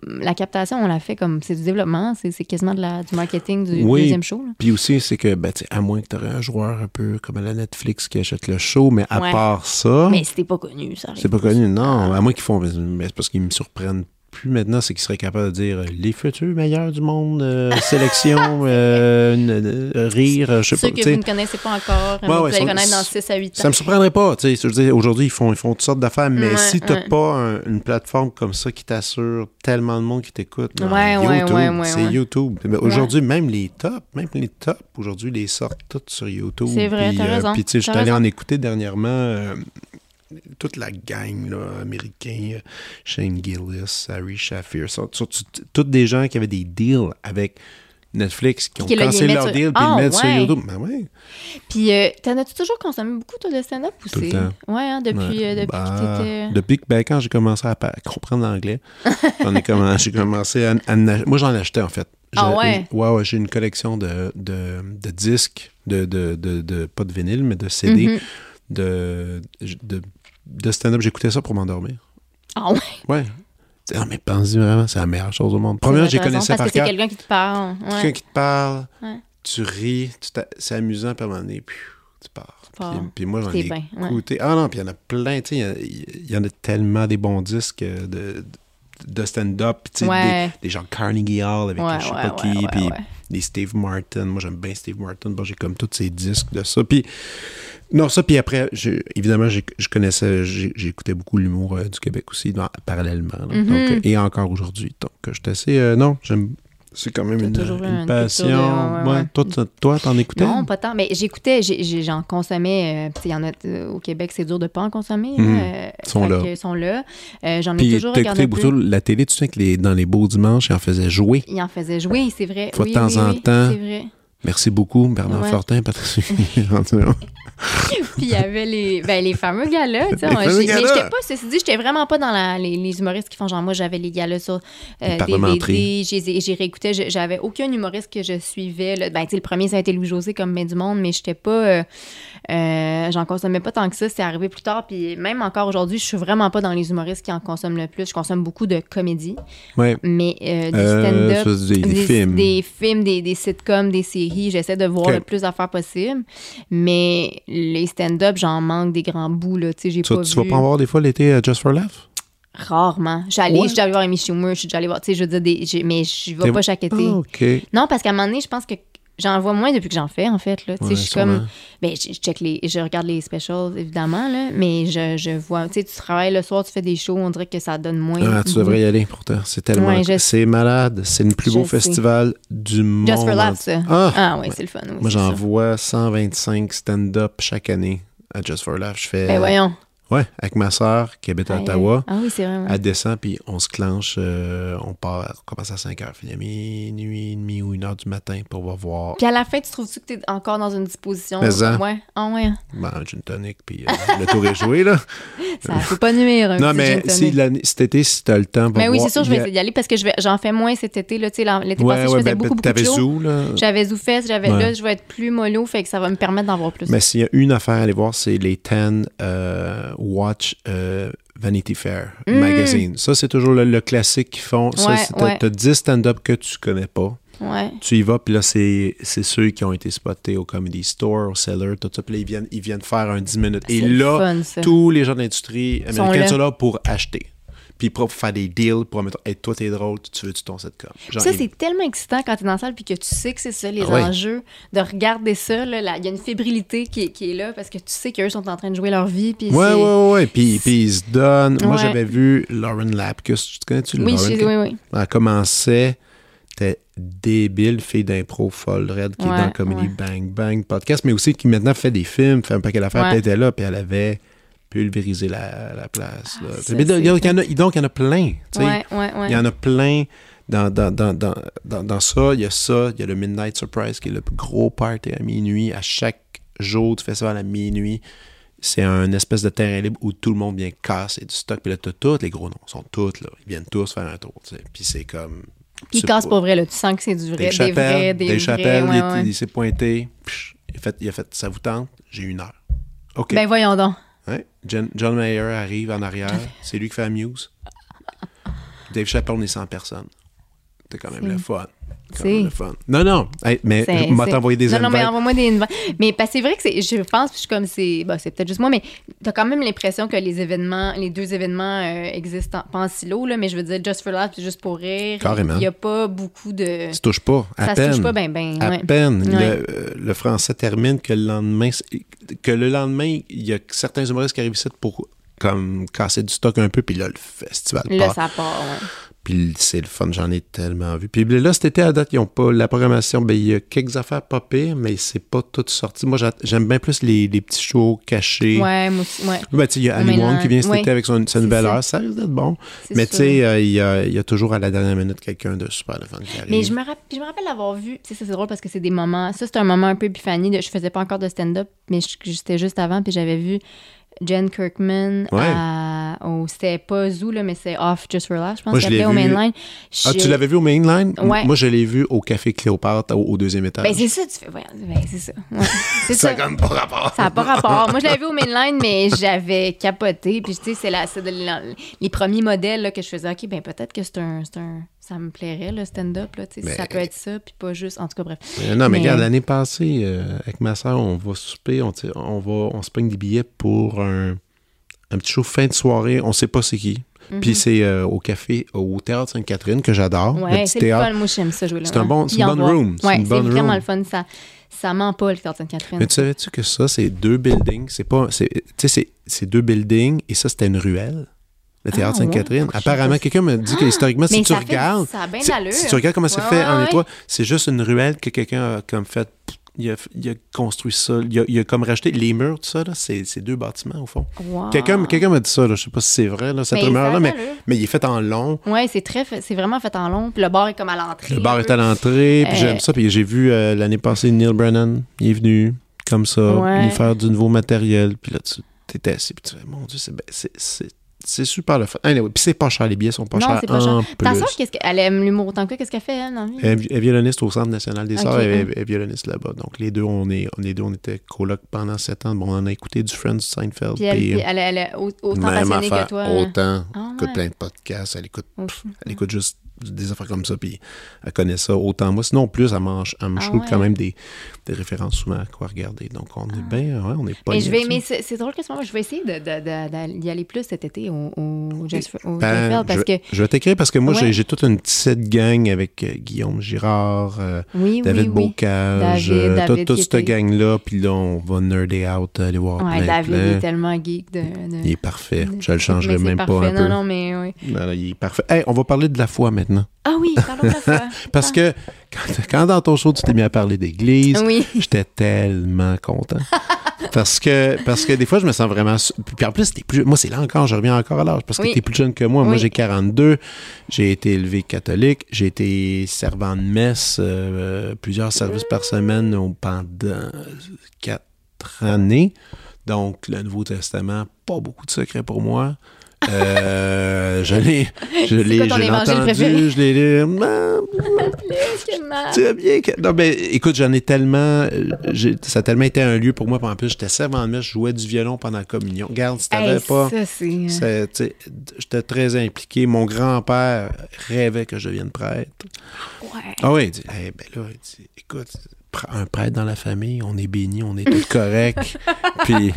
la captation, on la fait comme. C'est du développement, c'est c'est quasiment de la, du marketing du Oui. deuxième show. Puis aussi, c'est que, ben, à moins que tu aurais un joueur un peu comme à la Netflix qui achète le show, mais à Ouais. part ça, Mais c'était pas connu, ça. Ah. c'est pas pas. connu. Non, à moins qu'ils font. Mais c'est parce qu'ils me surprennent plus maintenant, c'est qu'ils seraient capables de dire euh, les futurs meilleurs du monde, euh, sélection, euh, rire, je sais Ceux pas. que tu sais. vous ne connaissez pas encore, Ouais, vous ouais, allez sont- connaître dans 6 à 8 ans. Ça me surprendrait pas, tu aujourd'hui, ils font, ils font toutes sortes d'affaires, mais Ouais, si t'as ouais. pas un- une plateforme comme ça qui t'assure tellement de monde qui t'écoute, YouTube, c'est. YouTube. Mais Aujourd'hui, même les tops, même les tops, aujourd'hui, les sortent toutes sur YouTube. C'est vrai, t'as raison, Puis, tu sais, je suis allé en écouter dernièrement euh, toute la gang, là, américain, euh, Shane Gillis, Harry Shafir, sont- sont- toutes des gens qui avaient des deals avec Netflix, qui ont ils cancellé leur sur- deal, puis Ah, le mettent sur. YouTube. Ben ouais. Puis, euh, t'en as-tu toujours consommé beaucoup, toi, de stand-up ou Tout le c'est- temps. Ouais, hein, depuis, Ouais. euh, depuis Bah, que t'étais. Depuis que, ben, quand j'ai commencé à, comprendre l'anglais, j'en ai commen- j'ai commencé à, Moi, j'en achetais, en fait. Ah J'ai- ouais? Ouais, ouais, j'ai une collection de, de, de disques, de, de, de, de- pas de vinyle, mais de CD, Mhm. De, de, de stand-up. J'écoutais ça pour m'endormir. Ah ouais? Ouais. Non, mais pense vraiment, c'est la meilleure chose au monde. Premièrement, j'ai par que c'est quelqu'un qui te parle. Ouais. Quelqu'un qui te parle, Ouais. tu ris, c'est amusant, puis à un moment donné, puis tu pars. pars. Puis, puis moi, j'en ai bien, ouais. écouté. Ah non, puis il y en a plein, tu sais, il y a- il y, en a tellement des bons disques euh, de, de stand-up, puis tu sais, Ouais. des, des gens Carnegie Hall avec Ouais, je sais pas qui, puis des Steve Martin. Moi, j'aime bien Steve Martin. Bon, j'ai comme tous ces disques de ça. Puis, non, ça, puis après, évidemment, je connaissais, j'écoutais beaucoup l'humour euh, du Québec aussi, dans- parallèlement. là. Mhm. Donc, euh, et encore aujourd'hui. Donc, euh, j'étais assez. euh, non, j'aime. C'est quand même une, une une passion. culture de- ouais, ouais, Ouais, ouais. Toi, t'en- toi, t'en écoutais? Non, pas tant. Mais j'écoutais, j'en consommais. euh, il y en a euh, au Québec, c'est dur de pas en consommer. Là, euh, Ils sont là. Ils sont là. J'en ai toujours regardé beaucoup la télé, tu sais que les, dans les beaux dimanches, ils en faisaient jouer. Il en faisait jouer, c'est vrai. Fois de oui, temps oui, en oui, temps. C'est vrai. Merci beaucoup, Bernard Ouais. Fortin, Patricia. Puis il y avait les, ben, les fameux galas. Les fameux j'ai- Mais galas. j'étais pas, ceci dit, j'étais vraiment pas dans la- les, les humoristes qui font genre, moi, j'avais les galas sur Les euh. DVD, j'ai j'ai réécouté, je- j'avais aucun humoriste que je suivais. là. Ben, tu sais, le premier, ça a été Louis-José comme bien du monde, mais j'étais pas, euh, euh, j'en consommais pas tant que ça, c'est arrivé plus tard. Puis même encore aujourd'hui, je suis vraiment pas dans les humoristes qui en consomment le plus. Je consomme beaucoup de comédie, ouais. mais euh, du Euh, stand-up. des films. Des films, des, des sitcoms, des séries. J'essaie de voir le plus d'affaires possible. Mais les stand-up, j'en manque des grands bouts. Là. J'ai Tu, pas tu vas pas en voir des fois l'été à Just for Laugh? rarement. J'allais, Ouais. je suis allée voir Amy Schumer, je suis déjà allée voir, tu sais, je veux dire, des, mais je vais pas chaque été. Ah, OK. Non, parce qu'à un moment donné, je pense que j'en vois moins depuis que j'en fais, en fait. Là. Ouais, je suis comme. Ben, je, check les. Je regarde les specials, évidemment, là, mais je, je vois. Tu sais, tu travailles le soir, tu fais des shows, on dirait que ça donne moins. Ah, tu de devrais y aller pourtant. C'est tellement. Ouais, je- C'est malade. C'est le plus Je beau sais. festival du monde. Just for laughs, ça. Ah, Ah, oui, ouais. c'est le fun. oui, Moi, j'en vois 125 stand-up chaque année à Just for Laugh. Je fais. Ben, voyons. Ouais, avec ma soeur qui habite à Ottawa. Ah oui, c'est vrai. Elle descend, puis on se clenche. euh, on part, on commence à 5 heures, finit à minuit et demi ou 1 heure du matin pour voir. Puis à la fin, tu trouves-tu que t'es encore dans une disposition. Mais ça. Ouais. Ah ouais. Ben, un gin tonic, puis euh, le tour est joué, là. Ça peut pas nuire. un non, petit mais si cet été, si t'as le temps, va Mais oui, voir, c'est sûr, je vais y a- essayer d'y aller parce que je j'en fais moins cet été. Là, tu sais, l'été Ouais, passé, je ouais, faisais ben, beaucoup, beaucoup de. Zoo, là. J'avais ZooFest, j'avais Ouais. là, je vais être plus mollo, fait que ça va me permettre d'en voir plus. Mais s'il y a une affaire à aller voir, c'est les 10 euh, Watch euh, Vanity Fair Mm. Magazine. Ça, c'est toujours le, le classique qu'ils font. Ça, c'est- t'as ouais. t'as 10 stand-up que tu connais pas. Ouais. Tu y vas, puis là, c'est c'est ceux qui ont été spotés au Comedy Store, au Cellar, tout ça. Puis là, ils viennent, ils viennent faire un 10 minutes. Et C'est le là, fun, tous les gens d'industrie Sont américains là. sont là pour acheter. Puis pour faire des deals, pour mettre, hey, toi, t'es drôle, tu veux-tu ton sitcom? Genre, Ça, c'est tellement excitant quand tu es dans la salle puis que tu sais que c'est ça, les Ah enjeux, de regarder ça. là, Il y a une fébrilité qui, est- qui est là parce que tu sais qu'eux sont en train de jouer leur vie. Puis Ouais, ouais, ouais, ouais. Puis, puis ils se donnent. Moi, j'avais vu Lauren Lapkus. Tu te connais-tu, Oui, Lauren? je- oui, oui. Elle commençait, t'es débile, fille d'impro folle, raide, qui est dans Comedy ouais. Bang Bang podcast, mais aussi qui maintenant fait des films, fait un paquet d'affaires, Ouais. puis elle était là, puis elle avait pulvérisé la, la place. Ah, Mais donc, il y en a, donc, il y en a plein. tu sais. Ouais, ouais, ouais. Il y en a plein dans, dans, dans, dans, ça, il y a ça, il y a le Midnight Surprise qui est le plus gros party à minuit. À chaque jour du festival à minuit, c'est un espèce de terrain libre où tout le monde vient casser du stock. Puis là, t'as tous les gros noms, ils sont tous là. Ils viennent tous faire un tour, tu sais. Puis c'est comme. Puis il c'est casse pas- pour vrai, là. Tu sens que c'est du vrai, des Chappelle, vrais, des vrais. Chappelle, ouais, il, s'est pointé. psh, il, a fait, il a fait, ça vous tente? J'ai une heure. OK. Ben voyons donc. Ouais. John Mayer arrive en arrière. C'est lui qui fait la muse. Dave Chappelle, on est 100 personnes. C'est quand même le fun. Quand c'est- même le fun. Non, non. Hey, mais je c'est- envoyer des Non, non, mais envoie-moi des invites. Mais c'est vrai que je pense, puis je suis comme c'est, bah, c'est peut-être juste moi, mais t'as quand même l'impression que les événements, les deux événements euh, existent en- pas en silo, là, mais je veux dire, Just for Laugh, puis Juste pour rire. Carrément. Il n'y a pas beaucoup de. Ça se touche pas. À Ça peine. se touche pas, ben, ben. À ouais. peine. Ouais. Le, euh, le français termine que le lendemain, que le lendemain, il y a certains humoristes qui arrivent ici pour comme casser du stock un peu, puis là, le festival Là, part. ça part, ouais. Puis c'est le fun, j'en ai tellement vu. Puis là, cet été, à date, ils ont pas la programmation. Ben, il y a quelques affaires pas pires, mais c'est pas tout sorti. Moi, j'a- j'aime bien plus les, les petits shows cachés. Ouais, moi aussi, ouais. Ben, tu sais, il y a Ali Wong qui vient cet Ouais. été avec son, sa nouvelle heure. Ça risque d'être bon. Mais tu sais, euh, il y, a, il y a toujours à la dernière minute quelqu'un de super le fun qui arrive. Mais je me, je me rappelle l'avoir vu. Tu sais, ça, c'est drôle parce que c'est des moments. Ça, c'est un moment un peu épiphanie. De, je faisais pas encore de stand-up, mais j'étais juste avant, puis j'avais vu Jen Kirkman Ouais. à. au- c'était pas Zoo, là, mais c'est Off Just for Laugh, je pense qu'il au Mainline. Ah, tu l'avais vu au Mainline? Ouais. Moi, je l'ai vu au Café Cléopâtre, au, au deuxième étage. Ben, c'est ça, tu fais. ouais, ben, c'est ça. Ouais. C'est ça n'a pas rapport. Ça n'a pas rapport. Moi, je l'avais vu au mainline, mais j'avais capoté. Puis, tu sais, c'est, la, c'est de la- les premiers modèles là, que je faisais. OK, ben peut-être que c'est un, c'est un- ça me plairait, le stand-up. Mais- Ça peut être ça, puis pas juste. En tout cas, bref. Euh, non, mais, Mais- regarde, l'année passée, euh, avec ma soeur, on va souper, on, on, va, on se pogne des billets pour un, un petit show fin de soirée, on sait pas c'est qui. Puis c'est euh, au café, au Théâtre Sainte-Catherine, que j'adore. le Mhm. Ouais, c'est le fun. Moi, j'aime ça jouer là. C'est un bon- une bonne voir. room. C'est Ouais, c'est vraiment room. le fun. Ça, ça ment pas, le Théâtre Sainte-Catherine. Mais tu savais-tu que ça, c'est deux buildings? C'est pas. c'est- Tu sais, c'est- c'est deux buildings et ça, c'était une ruelle? Le Théâtre Ah, Sainte-Catherine. ouais? Apparemment, quelqu'un me dit que historiquement, si tu ça fait- regardes. ça a si- tu regardes comment c'est Ouais, fait ouais, en étoile, c'est juste une ruelle que quelqu'un a comme fait. Il a, il a construit ça. Il a, il a comme racheté les murs, tout ça, là, c'est deux bâtiments au fond. Wow. Quelqu'un quelqu'un m'a dit ça, là, je sais pas si c'est vrai, là, cette rumeur-là, ça mais, il est fait en long. Ouais, c'est très, fait- c'est vraiment fait en long. Puis le bar est comme à l'entrée. Le bar est à l'entrée, puis Euh, j'aime ça. Puis j'ai vu euh, l'année passée Neil Brennan, il est venu comme ça, il faire du nouveau matériel. Puis là, tu t'étais assis, puis tu fais, mon Dieu, c'est ben- c'est- super le fun. Anyway, puis c'est pas cher, les billets sont pas Non, chers c'est pas en cher. Plus. qu'elle aime l'humour autant que? Qu'est-ce qu'elle fait, elle, dans vie? Elle est violoniste au Centre national des Ok, arts, elle, hein. est- elle violoniste là-bas. Donc les deux, on est, on, les deux, on était coloc pendant sept ans. Bon, on en a écouté du Friends Seinfeld. Puis elle, puis, elle, elle est au- autant passionnée affaire, que toi. autant. Ah, écoute ouais. plein de podcasts, elle écoute, pff, elle écoute juste des affaires comme ça, puis elle connaît ça autant moi. Sinon, en plus, elle, mange, elle me Ah quand même des, des références souvent à quoi regarder. Donc, on est bien, ouais, on est pas Mais, je vais, mais c'est drôle que ce moment, je vais essayer de- de- de- d'y aller plus cet été au, au, Just- au Ben, parce je, que je vais t'écrire parce que moi, Ouais. j'ai- toute une petite gang avec euh, Guillaume Girard, euh, oui, David oui, oui. Bocage, David, euh, David toute, cette gang-là. Puis là, on va nerder out, aller voir plein, David plein. il est tellement geek de. Il est parfait. Je le changerai même parfait. pas un non, peu. Non, mais oui. Il est parfait. Hey, on va parler de la foi maintenant. Ah oui, parlons de. Parce que quand, quand dans ton show, tu t'es mis à parler d'église, Oui. j'étais tellement content. parce que parce que des fois, je me sens vraiment... Puis en plus, t'es plus... moi, c'est là encore, je reviens encore à l'âge, parce que Oui. tu es plus jeune que moi. Moi, j'ai 42. J'ai été élevé catholique. J'ai été servant de messe euh, plusieurs services par semaine pendant quatre années. Donc, le Nouveau Testament, pas beaucoup de secrets pour moi. Euh, je l'ai, je l'ai, je l'ai entendu, je l'ai lu. Bien. que- Non, ben, écoute, j'en ai tellement. ça a tellement été un lieu pour moi. En plus, j'étais servant de messe, je jouais du violon pendant la communion. Regarde, si t'avais Hey, pas. Sais, J'étais très impliqué. Mon grand-père rêvait que je devienne prêtre. Ouais. Ah oui, il dit, Eh ben là, il dit, écoute, un prêtre dans la famille, on est béni, on est tous corrects. Puis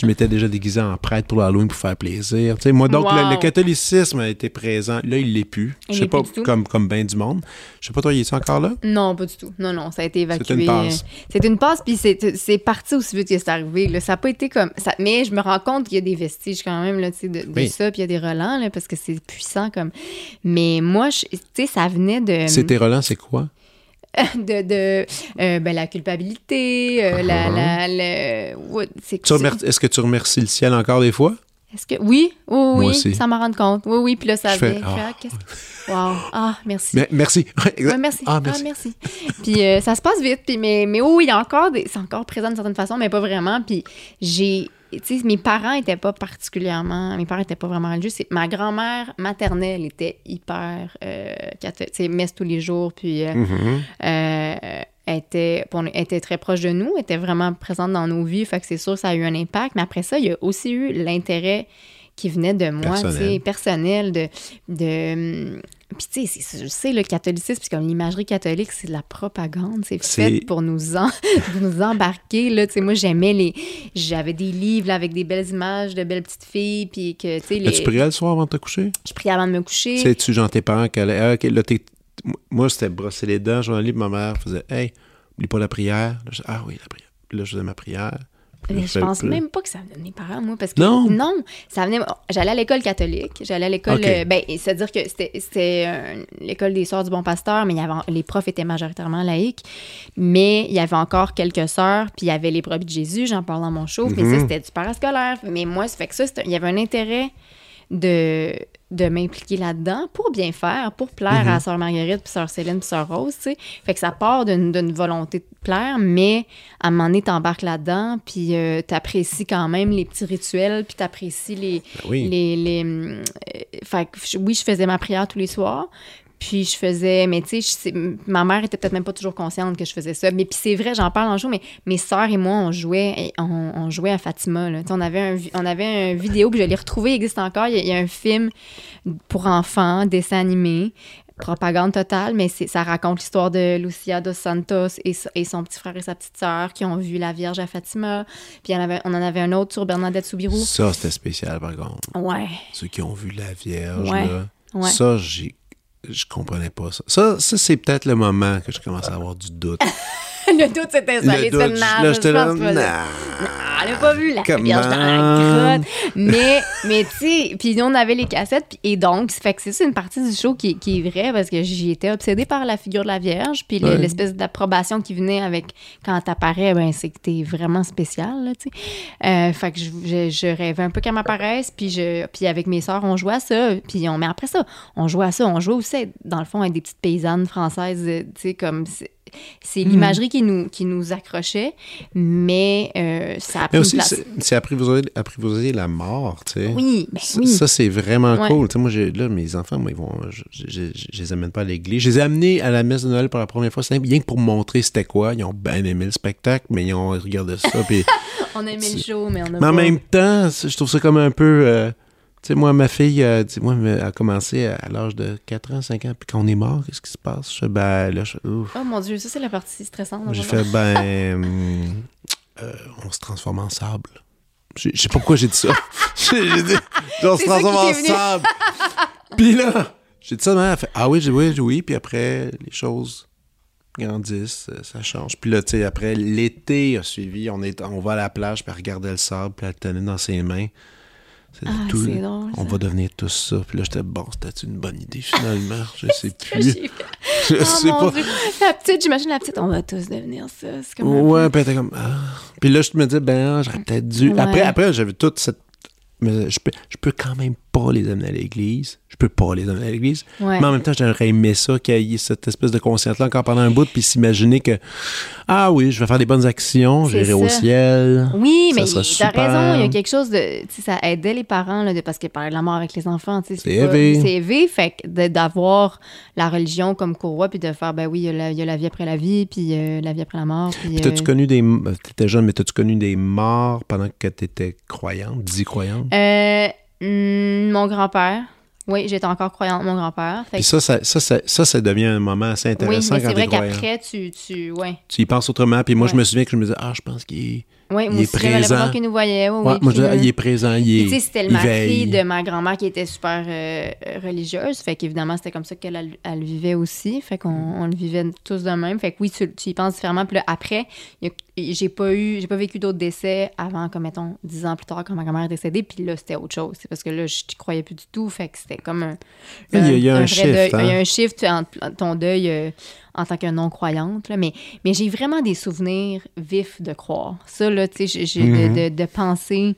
je m'étais déjà déguisé en prêtre pour l'Halloween pour faire plaisir. Tu sais, moi, donc, le, Wow. le catholicisme a été présent. Là, il l'est plus. Je sais pas, comme, comme bien du monde. Je sais pas, toi, il est encore là? Non, pas du tout. Non, non, ça a été évacué. C'était une passe. C'est une passe, puis c'est c'est parti aussi vite que c'est arrivé. Là. Ça n'a pas été comme. Ça, mais je me rends compte qu'il y a des vestiges quand même là, de, de Oui. ça, puis il y a des relents, là, parce que c'est puissant comme. Mais moi, tu sais, ça venait de. C'était Roland, c'est quoi? de, de euh, ben, la culpabilité, euh, la, la, ouais, Tu remer- Est-ce que tu remercies le ciel encore des fois? Est-ce que. Oui, oui, Moi oui, aussi. ça m'en rend compte. Oui, oui, puis là, ça vient. ah. Ah, Wow. Ah, merci. Mais, merci. Ouais, merci. Ah, Ah, merci. merci. Puis euh, ça se passe vite. Puis, mais, mais oui, il y a encore des. C'est encore présent d'une certaine façon, mais pas vraiment. Puis j'ai. Mes parents étaient pas particulièrement. Mes parents étaient pas vraiment religieux. C'est- Ma grand-mère maternelle était hyper euh, catholique. Messe tous les jours. Puis. euh, Mhm. euh, était, pour- était très proche de nous, était vraiment présente dans nos vies. Fait que c'est sûr que ça a eu un impact. Mais après ça, il y a aussi eu l'intérêt qui venait de moi, tu Personnel. sais, personnel, de... de hum, puis tu sais, c'est- je sais, le catholicisme, puis comme l'imagerie catholique, c'est de la propagande. C'est C'est- fait pour nous, en- pour nous embarquer, là. Tu sais, moi, j'aimais les... J'avais des livres, là, avec des belles images de belles petites filles, puis que, tu sais, les... As-tu prié le soir avant de te coucher? je priais avant de me coucher. Sais-tu, genre, tes parents qui allaient. Ah, là, Moi, c'était brosser les dents, je puis ma mère faisait Hey, oublie pas la prière. Ah oui, la prière. Puis là, je faisais ma prière. Mais je pense même pas que ça venait de mes parents, moi, parce que... Non? Non, ça venait... J'allais à l'école catholique, j'allais à l'école... Euh, ben, c'est-à-dire que c'était- euh, l'école des Sœurs du Bon Pasteur, mais il y avait, les profs étaient majoritairement laïcs, mais il y avait encore quelques sœurs, puis il y avait les brebis de Jésus, j'en parle dans mon show, mais ça, Mhm. c'était du parascolaire. Mais moi, ça fait que ça, il y avait un intérêt de, de m'impliquer là-dedans pour bien faire, pour plaire Mhm. à Sœur Marguerite, puis Sœur Céline, puis Sœur Rose, tu sais. Fait que ça part d'une volonté de plaire, mais à un moment donné, t'embarques là-dedans, puis euh, t'apprécies quand même les petits rituels, puis t'apprécies les... Ben oui. les, les euh, fait que oui, je faisais ma prière tous les soirs, puis je faisais, mais tu sais, ma mère était peut-être même pas toujours consciente que je faisais ça. Mais puis c'est vrai, j'en parle en jour, mais mes sœurs et moi, on jouait, et on, on jouait à Fatima. Là. On avait un, on avait un vidéo, puis je l'ai retrouvé, il existe encore. Il y, a, il y a un film pour enfants, dessin animé, propagande totale, mais ça raconte l'histoire de Lucia dos Santos et, et son petit frère et sa petite sœur qui ont vu la Vierge à Fatima. Puis avait, on en avait un autre sur Bernadette Soubirou. Ça, c'était spécial, par contre. Ouais, Ceux qui ont vu la Vierge, Ouais. là. ouais. Ça, j'ai. Je comprenais pas ça. Ça, ça c'est peut-être le moment que je commence à avoir du doute. le doute, c'était ça. Le doute, là, j'étais je là. Elle n'a pas vu la Come vierge dans on. la grotte. Mais, mais tu sais, puis on avait les cassettes. puis- et donc, fait que c'est une partie du show qui, qui est vraie parce que j'y étais obsédée par la figure de la Vierge. Puis Ouais. l'espèce d'approbation qui venait avec quand t'apparais, ben, c'est que t'es vraiment spécial, là, tu sais. Euh, fait que je, je, je rêvais un peu qu'elle m'apparaisse. Puis, je, puis avec mes sœurs, on jouait à ça. Puis on, mais après ça, on jouait à ça. On jouait aussi, dans le fond, avec des petites paysannes françaises, euh, tu sais, comme. C'est- C'est l'imagerie qui, nous, qui nous accrochait, mais euh, ça a pris Mais aussi, c'est apprivoiser, apprivoiser la mort, tu sais. Oui, ben Ça, oui. ça, c'est vraiment Ouais. cool. Tu sais, moi, j'ai, là, mes enfants, moi, ils vont, je, je, je- je les amène pas à l'église. Je les ai amenés à la messe de Noël pour la première fois. C'est rien que pour montrer c'était quoi. Ils ont bien aimé le spectacle, mais ils ont regardé ça. puis... On a aimé le show, mais on a mais en même temps, je trouve ça comme un peu. euh, tu sais, moi, ma fille, euh, tu sais, moi, elle a commencé à l'âge de 4 ans, 5 ans. Puis quand on est mort, qu'est-ce qui se passe? Je fais, ben, là, je- ouf. Oh mon Dieu, ça c'est la partie stressante. J'ai fait, ben, hum, euh, on se transforme en sable. Je sais pas pourquoi j'ai dit ça? j'ai dit, on se transforme en sable. Puis là, j'ai dit ça, ma mère, elle fait, ah oui, j'ai- oui, oui. Puis après, les choses grandissent, euh, ça change. Puis là, tu sais, après, l'été a suivi. On, est, on va à la plage, puis elle regardait le sable, puis elle le tenait dans ses mains. C'est Ah, tout- drôle, on va devenir tous ça. Puis là, j'étais bon, c'était une bonne idée finalement. Je sais plus. Je Oh sais pas. Dieu. La petite, j'imagine la petite, on va tous devenir ça. C'est comme Ouais, puis comme. Ah. Puis là, je me disais, ben, j'aurais peut-être dû. Ouais. Après, après j'avais toute cette. Mais je peux, je peux quand même pas les amener à l'église. Je peux pas les amener à l'église. Ouais. Mais en même temps, j'aurais aimé ça, qu'il y ait cette espèce de conscience-là encore pendant un bout, puis s'imaginer que, ah oui, je vais faire des bonnes actions, j'irai au ciel. Oui, Ça mais t'as raison, il y a quelque chose de. Tu sais, ça aidait les parents, là, de, parce que parler de la mort avec les enfants, tu sais, C'est élevé. C'est élevé, fait d'avoir la religion comme courroie, puis de faire, ben oui, il y, a la- il y a la vie après la vie, puis euh, la vie après la mort. Puis, Puis t'as-tu euh, connu des. T'étais jeune, mais t'as-tu connu des morts pendant que t'étais croyante, dis croyante? euh, hmm, mon grand-père. Oui, j'étais encore croyante, mon grand-père. Puis ça ça, ça, ça, ça, devient un moment assez oui, mais intéressant c'est quand vrai t'es croyant. qu'après, tu, tu. Ouais. Tu y penses autrement. Puis moi, je me souviens que je me disais, ah, je pense qu'il. Oui, Il moi est aussi, l'impression présent. qu'il nous voyait. Oui, Ouais, oui, moi, je il est présent, il Puis, est. tu sais, c'était le mari de ma grand-mère qui était super euh, religieuse. Fait qu'évidemment, c'était comme ça qu'elle elle, elle vivait aussi. Fait qu'on on le vivait tous de même. Fait que oui, tu, tu y penses différemment. Puis là, après, j'ai pas eu, j'ai pas vécu d'autres décès avant, comme mettons, dix ans plus tard, quand ma grand-mère est décédée. Puis là, c'était autre chose. C'est parce que là, je n'y croyais plus du tout. Fait que c'était comme un. Il y a- il y a un shift, hein. Il y a un shift entre ton deuil euh, en tant que non-croyante, là, mais, mais j'ai vraiment des souvenirs vifs de croire. Ça, là, tu sais, j'ai- j'ai de- Mhm. de, de penser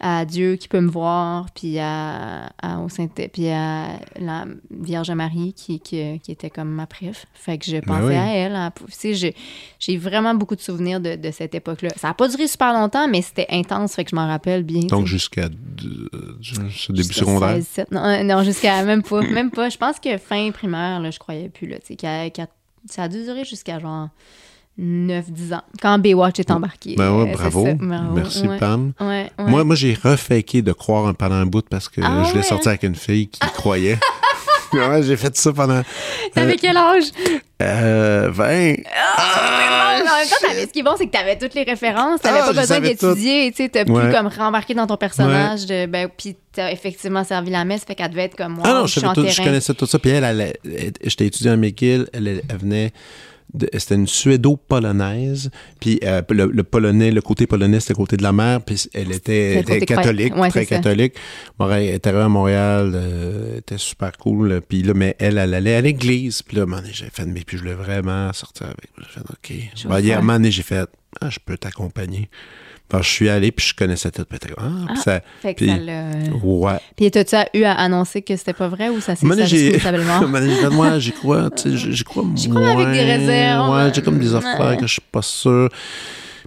à Dieu qui peut me voir, puis à, à- au Saint puis à la Vierge Marie qui, qui, qui était comme ma préf. Fait que je pensais oui. à elle. à- tu sais, j'ai- j'ai vraiment beaucoup de souvenirs de, de cette époque-là. Ça n'a pas duré super longtemps, mais c'était intense, fait que je m'en rappelle bien. Donc, jusqu'à deux- ce début Jusqu'à secondaire? 16, 17. Non, euh, non, jusqu'à même pas. Même pas. Je pense que fin primaire, là, je croyais plus. Là, tu sais, qu'à- qu'à- ça a dû durer jusqu'à genre 9-10 ans. Quand Baywatch est embarqué. Ben ouais, Euh, bravo. Bravo. Merci, ouais. Pam. Ouais. Moi, moi j'ai refaké de croire pendant un bout parce que Ah je voulais sortir avec une fille qui croyait. ouais, j'ai fait ça pendant T'avais quel âge? euh, 20. Ah, mais non, en même temps, t'avais- ce qui est bon, c'est que t'avais toutes les références. T'avais Ah, pas besoin d'étudier. Tu sais, t'as pu Ouais. comme rembarquer dans ton personnage. De, ben, puis t'as effectivement servi la messe. Fait qu'elle devait être comme moi. Ah non, je tout- connaissais tout ça. Puis elle, elle, elle- j'étais étudiant à McGill. Elle, elle venait. C'était une suédo-polonaise. Puis euh, le, le polonais, le côté polonais, c'était le côté de la mère. Puis elle était, était catholique. Ouais, très catholique. Bon, elle était à Montréal. euh, était super cool. Puis là, mais elle, elle allait à l'église. Puis là, j'ai fait, mais puis je voulais vraiment sortir avec. J'ai fait, OK. Faire. moment donné, j'ai fait, ah, je peux t'accompagner. Ben, je suis allé, puis je connaissais tout. Puis, ah, puis Ah. ça, Fait que Puis- ça l'a. ouais. Puis t'as-tu eu à annoncer que c'était pas vrai ou ça s'est fait, moi, j'y crois, tu sais, j'y crois J'y crois, avec des moins. réserves. Ouais, j'ai comme des affaires que je suis pas sûr.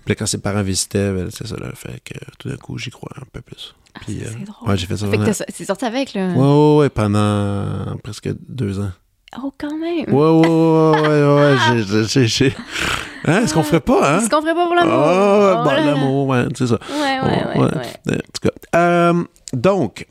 Puis là, quand ses parents visitaient, ben, c'est ça, là, fait que tout d'un coup, j'y crois un peu plus. Puis, ça, euh, c'est drôle. ouais, j'ai fait ça Fait que pendant... sorti avec, là. Ouais, ouais, ouais, pendant presque deux ans. Oh, quand même. Ouais, ouais, ouais, ouais, ouais, j'ai- j'ai- Hein, est-ce qu'on ferait pas, hein? Ce qu'on ferait pas pour l'amour? Oh, Oh bon, là là. l'amour, ouais, c'est ça. Ouais, ouais, ouais. Ouais, ouais. En tout cas. Euh, donc,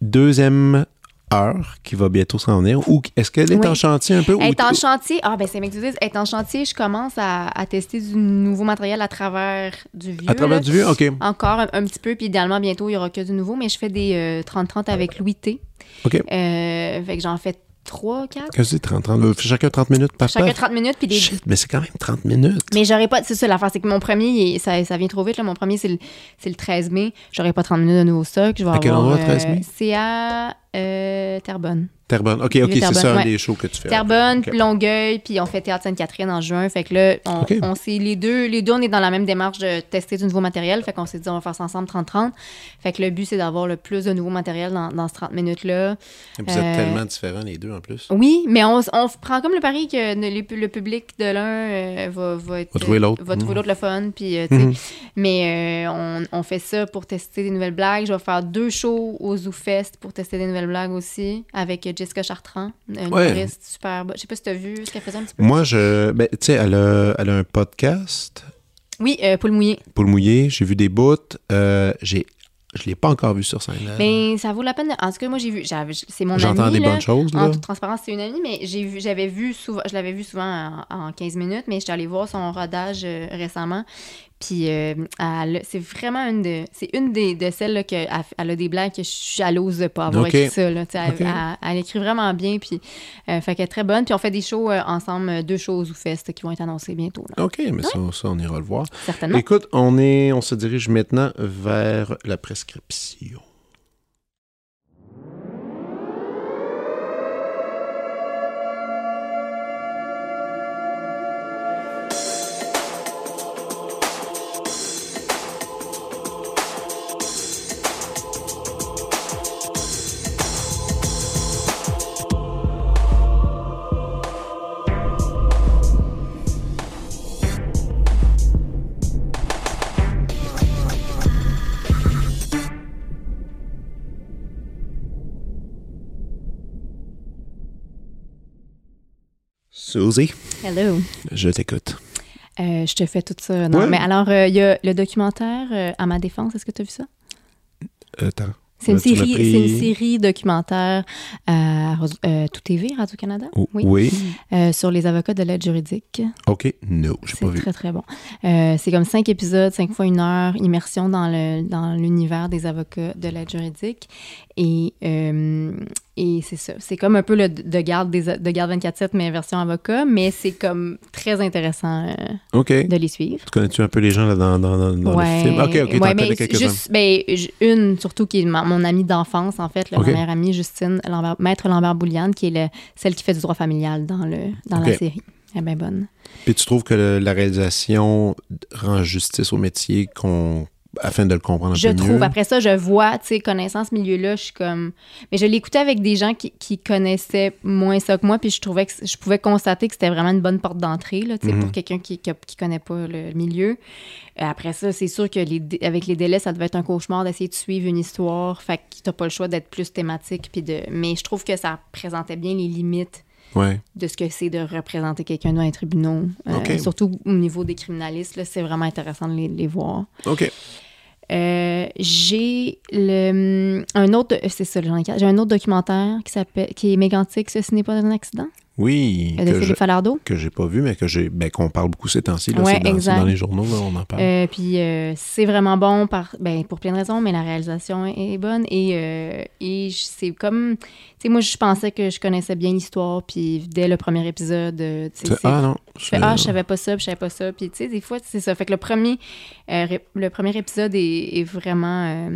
deuxième heure qui va bientôt s'en venir. Ou est-ce qu'elle est Oui. en chantier un peu? ou- Être en chantier, ah ben c'est bien que tu dises, être en chantier, je commence à, à tester du nouveau matériel à travers du vieux. À travers là. du vieux? OK. Encore un, un petit peu, puis idéalement bientôt il y aura que du nouveau, mais je fais des euh, 30-30 avec Louis T. OK. Euh, fait que j'en fais 3, 4. Qu'est-ce que c'est 30, 30? euh, Chacun 30 minutes par Chacun page? 30 minutes, puis des. Shit, mais c'est quand même 30 minutes. Mais j'aurais pas. C'est ça l'affaire, c'est que mon premier, ça, ça vient trop vite. Là. Mon premier, c'est le, c'est le 13 mai. J'aurai pas 30 minutes de nouveau stock. Je vais À quel avoir, endroit, 13 mai? C'est à euh, Terrebonne. Terrebonne. OK, OK, c'est ça un ouais. des shows que tu fais. Terrebonne, OK. puis Longueuil, puis on fait Théâtre Sainte-Catherine en juin. Fait que là, on, OK. on s'est les deux, les deux, on est dans la même démarche de tester du nouveau matériel. Fait qu'on s'est dit, on va faire ça ensemble 30-30. Fait que le but, c'est d'avoir le plus de nouveau matériel dans, dans ces 30 minutes-là. Vous êtes Euh, tellement différents, les deux, en plus. Oui, mais on, prend comme le pari que les- le public de l'un euh, va, va, être- Va trouver l'autre. va trouver Mhm. l'autre le fun. Puis, euh, Mhm. Mais on, on fait ça pour tester des nouvelles blagues. Je vais faire deux shows au ZooFest pour tester des nouvelles blagues aussi avec Jessica Chartrand, une Ouais. humoriste super. Je sais pas si tu as vu ce qu'elle faisait un petit peu. Moi, je. Ben, tu sais, elle a, elle a un podcast, Oui, euh, Poule mouillée. pour le mouiller. J'ai vu des bouts. Euh, j'ai. Je l'ai pas encore vu sur scène. Mais ça vaut la peine. de- En tout cas, moi, j'ai vu. C'est mon J'entends des là. bonnes choses, là. En toute transparence, c'est une amie, mais j'ai vu, j'avais vu souvent, je l'avais vu souvent en, en 15 minutes, mais j'étais allée voir son rodage euh, récemment. Puis euh, c'est vraiment une de, c'est une des, de celles là, que elle, elle a des blagues que je suis jalouse de pas avoir écrit ça. Là, elle, Ok. elle- elle écrit vraiment bien, puis euh, fait qu'elle est très bonne. Puis on fait des shows euh, ensemble, deux shows ou fest qui vont être annoncés bientôt. Là. OK, mais ça, ça, on ira le voir. Certainement. Écoute, on, est, on se dirige maintenant vers la prescription. Suzy, Hello. je t'écoute. Euh, je te fais tout ça. Non, Ouais. mais alors, euh, il y a le documentaire euh, À ma défense. Est-ce que tu as vu ça? Attends. C'est une, série, c'est une série documentaire à euh, Tout TV, Radio-Canada, Oh, oui, oui. euh, sur les avocats de l'aide juridique. OK. No, j'ai C'est pas vu. très, très bon. Euh, c'est comme cinq épisodes, cinq fois une heure, immersion dans, le, dans l'univers des avocats de l'aide juridique. Et, euh, et c'est ça. C'est comme un peu le de garde, des, de garde 24-7, mais version avocat, mais c'est comme très intéressant euh, de les suivre. Tu connais-tu un peu les gens là, dans, dans, dans, ouais, le film? OK, OK, ouais, mais juste, ben, une surtout qui est ma- mon amie d'enfance, en fait, là, Ok. ma meilleure amie, Justine Lambert, Maître Lambert Bouliane, qui est le- celle qui fait du droit familial dans, le, dans la série. Elle est bien bonne. Puis tu trouves que le- la réalisation rend justice au métier qu'on afin de le comprendre un Je peu trouve. mieux? Après ça, je vois, tu sais, connaissant ce milieu-là, je suis comme. Mais je l'écoutais avec des gens qui, qui connaissaient moins ça que moi, puis je trouvais que je pouvais constater que c'était vraiment une bonne porte d'entrée, là, tu sais, Mhm. pour quelqu'un qui, qui, qui connaît pas le milieu. Euh, Après ça, c'est sûr que les, avec les délais, ça devait être un cauchemar d'essayer de suivre une histoire. Fait que t'as pas le choix d'être plus thématique, puis de. Mais je trouve que ça présentait bien les limites Ouais. de ce que c'est de représenter quelqu'un dans les tribunaux. Euh. Surtout au niveau des criminalistes, c'est vraiment intéressant de les, les voir. OK. Euh, j'ai le un autre c'est ça j'ai un autre documentaire qui s'appelle qui est mégantique ce n'est pas un accident? Oui. de Philippe Falardeau que j'ai pas vu, mais que j'ai ben, qu'on parle beaucoup ces temps-ci. là. Ouais, c'est dans, c'est dans les journaux, là, on en parle. Euh, puis euh, c'est vraiment bon par, ben, pour plein de raisons, mais la réalisation est, bonne. Et, euh, et c'est comme. Tu sais, moi, je pensais que je connaissais bien l'histoire, puis dès le premier épisode, euh, c'est- ah non. je fais, ah, je savais pas ça, puis je savais pas ça. Puis, tu sais, des fois, c'est ça. Fait que le premier, le premier épisode est, est vraiment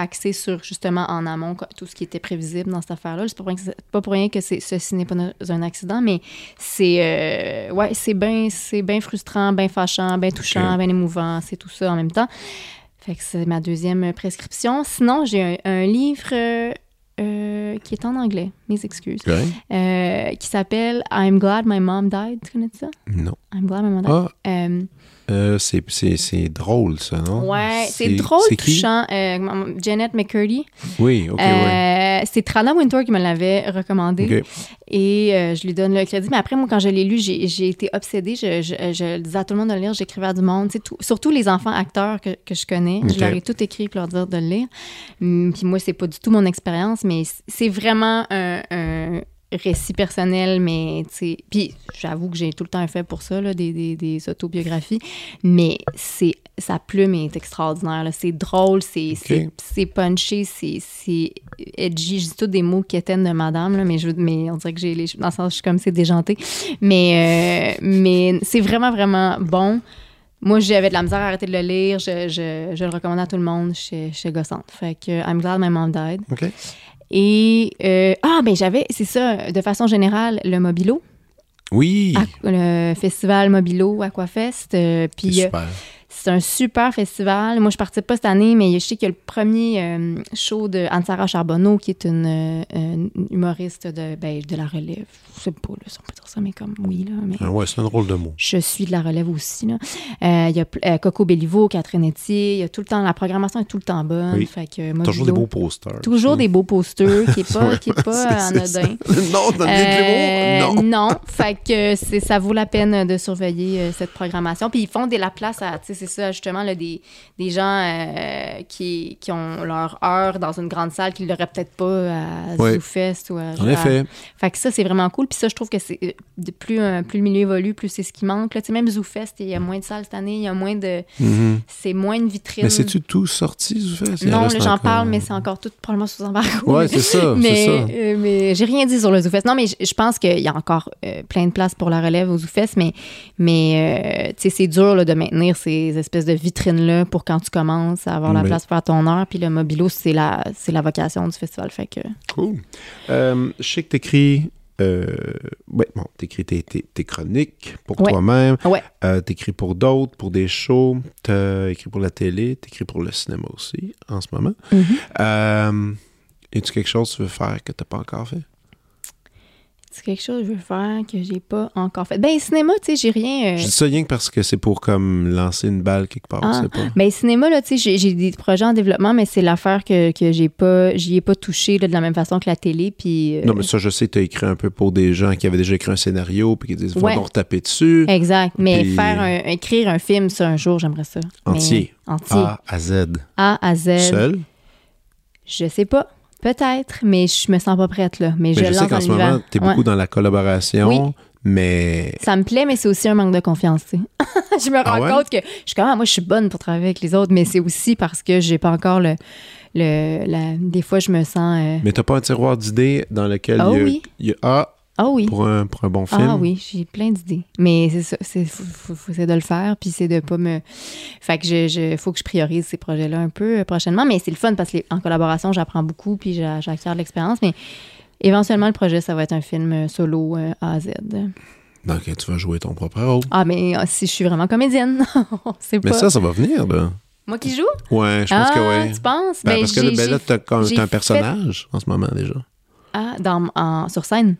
axé sur, justement, en amont, tout ce qui était prévisible dans cette affaire-là. C'est pas pour rien que, c'est- pas pour rien que ceci n'est pas un accident, mais c'est, euh, ouais, c'est bien bien frustrant, bien fâchant, bien touchant, bien émouvant. C'est tout ça en même temps. Fait que c'est ma deuxième prescription. Sinon, j'ai un, un livre euh, euh, qui est en anglais, mes excuses, euh, qui s'appelle I'm Glad My Mom Died. Tu connais ça? Non. I'm Glad My Mom Died. Ah, Euh, c'est, drôle, ça, non? ouais, c'est drôle, touchant. Euh, Janet McCurdy. Oui, OK. Euh, C'est Trana Wintour qui me l'avait recommandé. Et euh, je lui donne le crédit. Mais après, moi, quand je l'ai lu, j'ai été obsédée. Je, je- je disais à tout le monde de le lire. J'écrivais à du monde. tout- surtout les enfants acteurs que, que je connais. Je leur ai tout écrit pour leur dire de le lire. Hum, Puis moi, c'est pas du tout mon expérience, mais c'est vraiment un, un récit personnel. Mais, tu sais, puis j'avoue que j'ai tout le temps fait pour ça, là, des, des, des autobiographies. Mais c'est sa plume est extraordinaire. C'est drôle, c'est c'est punché, c'est edgy. Je dis tous des mots quétaines de madame, là, mais, je, mais on dirait que j'ai les dans le sens, je suis comme c'est déjanté. Mais, euh, mais c'est vraiment, vraiment bon. Moi, j'avais de la misère à arrêter de le lire. Je, je, je le recommande à tout le monde chez, chez Gossante. Fait que I'm glad my mom died. OK. Et, euh, ah, ben j'avais, c'est ça, de façon générale, le Mobilo, Oui. Le festival Mobilo Aquafest. euh, c'est puis, euh, c'est un super festival. Moi, je participe pas cette année, mais je sais qu'il y a le premier euh, show de Anne-Sara Charbonneau, qui est une, une humoriste de, ben, de la relève. Je sais pas là, si on peut dire ça, mais comme oui, là. Mais... Ah ouais, c'est un drôle de mot. Je suis de la relève aussi. Là. Euh, Il y a euh, Coco Bellivo, Catherine Etier. Il y a tout le temps, la programmation est tout le temps bonne. Oui. Fait que, Mobilo- Toujours des beaux posters. Toujours des beaux posters, qui est pas, qui est pas c'est anodin. non, Euh, non. non. Fait que c'est, ça vaut la peine de surveiller euh, cette programmation. Puis ils font de la place à, tu sais, c'est ça, justement, là, des, des gens euh, qui, qui ont leur heure dans une grande salle qu'ils l'auraient peut-être pas à Ouais. ZooFest ou à. En effet. Fait que ça, c'est vraiment cool. Puis ça, je trouve que c'est euh, de plus, euh, plus le milieu évolue, plus c'est ce qui manque. Là. Tu sais, même ZooFest, il y a moins de salles cette année, il y a moins de. Mhm. C'est moins de vitrines. Mais c'est-tu tout sorti, en Non, j'en encore? parle, mais c'est encore tout probablement sous embargo. Ouais, c'est ça, mais, ça. euh, mais j'ai rien dit sur le ZooFest. Non, mais je pense qu'il y a encore euh, plein de place pour la relève au ZooFest, mais, mais euh, tu c'est dur là, de maintenir ces espèces de vitrines-là pour quand tu commences à avoir la place pour faire ton heure. Puis le Mobilo, c'est la, c'est la vocation du festival. Fait que... Cool. Euh, je sais que t'écris... Euh, ouais, bon, t'écris tes, tes, tes chroniques pour Ouais. toi-même. Ouais. Euh, t'écris pour d'autres, pour des shows. T'as écrit pour la télé. T'écris pour le cinéma aussi, en ce moment. Mhm. Euh, Est-ce quelque chose que tu veux faire que t'as pas encore fait? C'est quelque chose que je veux faire que j'ai pas encore fait. Ben, cinéma, tu sais, j'ai rien. euh, Je dis ça rien que parce que c'est pour comme lancer une balle quelque part, Ah. pas. Ben, cinéma, là, tu sais, j'ai- des projets en développement, mais c'est l'affaire que, que j'ai pas, j'y ai pas touché là, de la même façon que la télé. Puis, euh, Non, mais ça, je sais, t'as écrit un peu pour des gens qui avaient déjà écrit un scénario puis qui disent, Ouais. donc retaper dessus. Exact. Mais Puis- faire un, écrire un film, ça, un jour, j'aimerais ça. Mais- Entier. entier. A à Z. A à Z. Seul? Je sais pas. Peut-être, mais je me sens pas prête, là. Mais, Mais je je sais qu'en ce moment, t'es Ouais. beaucoup dans la collaboration, Oui. mais Ça me plaît, mais c'est aussi un manque de confiance, tu sais. je me rends Ah ouais? compte que je suis comme, ah, moi, je suis bonne pour travailler avec les autres, mais c'est aussi parce que j'ai pas encore le. le la- Des fois, je me sens. euh, mais t'as pas un tiroir d'idées dans lequel Ah il y a, oui. il y a A Ah oui. pour un, pour un bon film. Ah oui, j'ai plein d'idées. Mais c'est ça, c'est de le faire, puis c'est de pas me... Fait que je, je- faut que je priorise ces projets-là un peu euh, prochainement, mais c'est le fun parce qu'en collaboration, j'apprends beaucoup, puis j'a- j'acquiers de l'expérience, mais éventuellement, le projet, ça va être un film euh, solo euh, A à Z. Donc, tu vas jouer ton propre rôle. Ah, mais si je suis vraiment comédienne, c'est Mais pas. ça, ça va venir, là. Moi qui joue? Ouais, je ah, pense que oui. tu penses? Ben, Ben, parce que ben là, t'as un fait- personnage en ce moment déjà. Ah, dans, en- sur scène?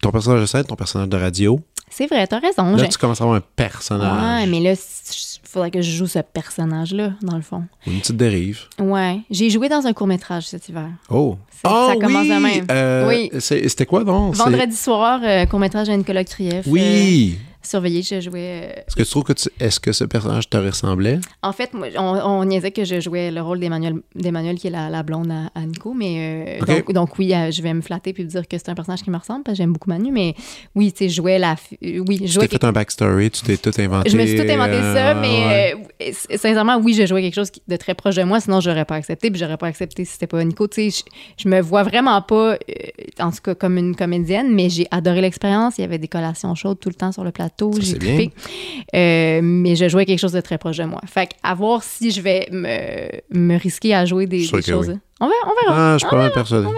Ton personnage de scène, ton personnage de radio. C'est vrai, t'as raison. Là, tu commences à avoir un personnage. Ouais, mais là, il faudrait que je joue ce personnage-là, dans le fond. Une petite dérive. Ouais. J'ai joué dans un court-métrage cet hiver. Oh! Ça- oh, ça commence oui! de même. Euh, Oui. C'était quoi, donc? Vendredi soir, euh, court-métrage à Nicolas Krieff. Oui! euh, surveillé, je jouais. euh, Est-ce que tu trouves que tu- est-ce que ce personnage te ressemblait? En fait, moi, on, on niaisait que je jouais le rôle d'Emmanuel, d'Emmanuel qui est la, la blonde à, à Nico, mais euh, donc, donc oui, euh, je vais me flatter puis dire que c'est un personnage qui me ressemble parce que j'aime beaucoup Manu, mais oui, tu sais, je jouais la, euh, oui, je Tu t'es fait un backstory, tu t'es tout inventé. Je me suis tout inventé ça, euh, mais ouais. euh, sincèrement, oui, je jouais quelque chose de très proche de moi, sinon j'aurais pas accepté, puis j'aurais pas accepté si c'était pas Nico. Tu sais, je, je me vois vraiment pas, euh, en tout cas comme une comédienne, mais j'ai adoré l'expérience. Il y avait des collations chaudes tout le temps sur le plateau. J'ai trippé. Euh, mais je jouais quelque chose de très proche de moi. Fait à voir si je vais me, me risquer à jouer des, des choses. oui. On verra, on verra. Ah, je suis pas mal persuadé.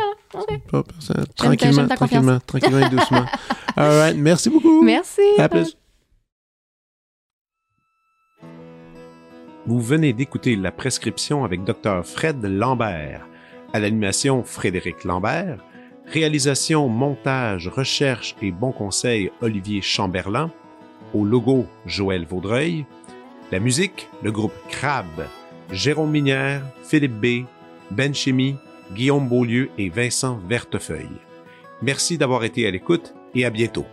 Tranquillement, tranquillement, tranquillement et doucement. All right, merci beaucoup. Merci. À plus. Vous venez d'écouter La Prescription avec Dr. Fred Lambert. À l'animation, Frédéric Lambert. Réalisation, montage, recherche et bons conseils, Olivier Chamberlain. Au logo, Joël Vaudreuil. La musique, le groupe Crab. Jérôme Minière, Philippe B., Ben Chimie, Guillaume Beaulieu et Vincent Vertefeuille. Merci d'avoir été à l'écoute et à bientôt.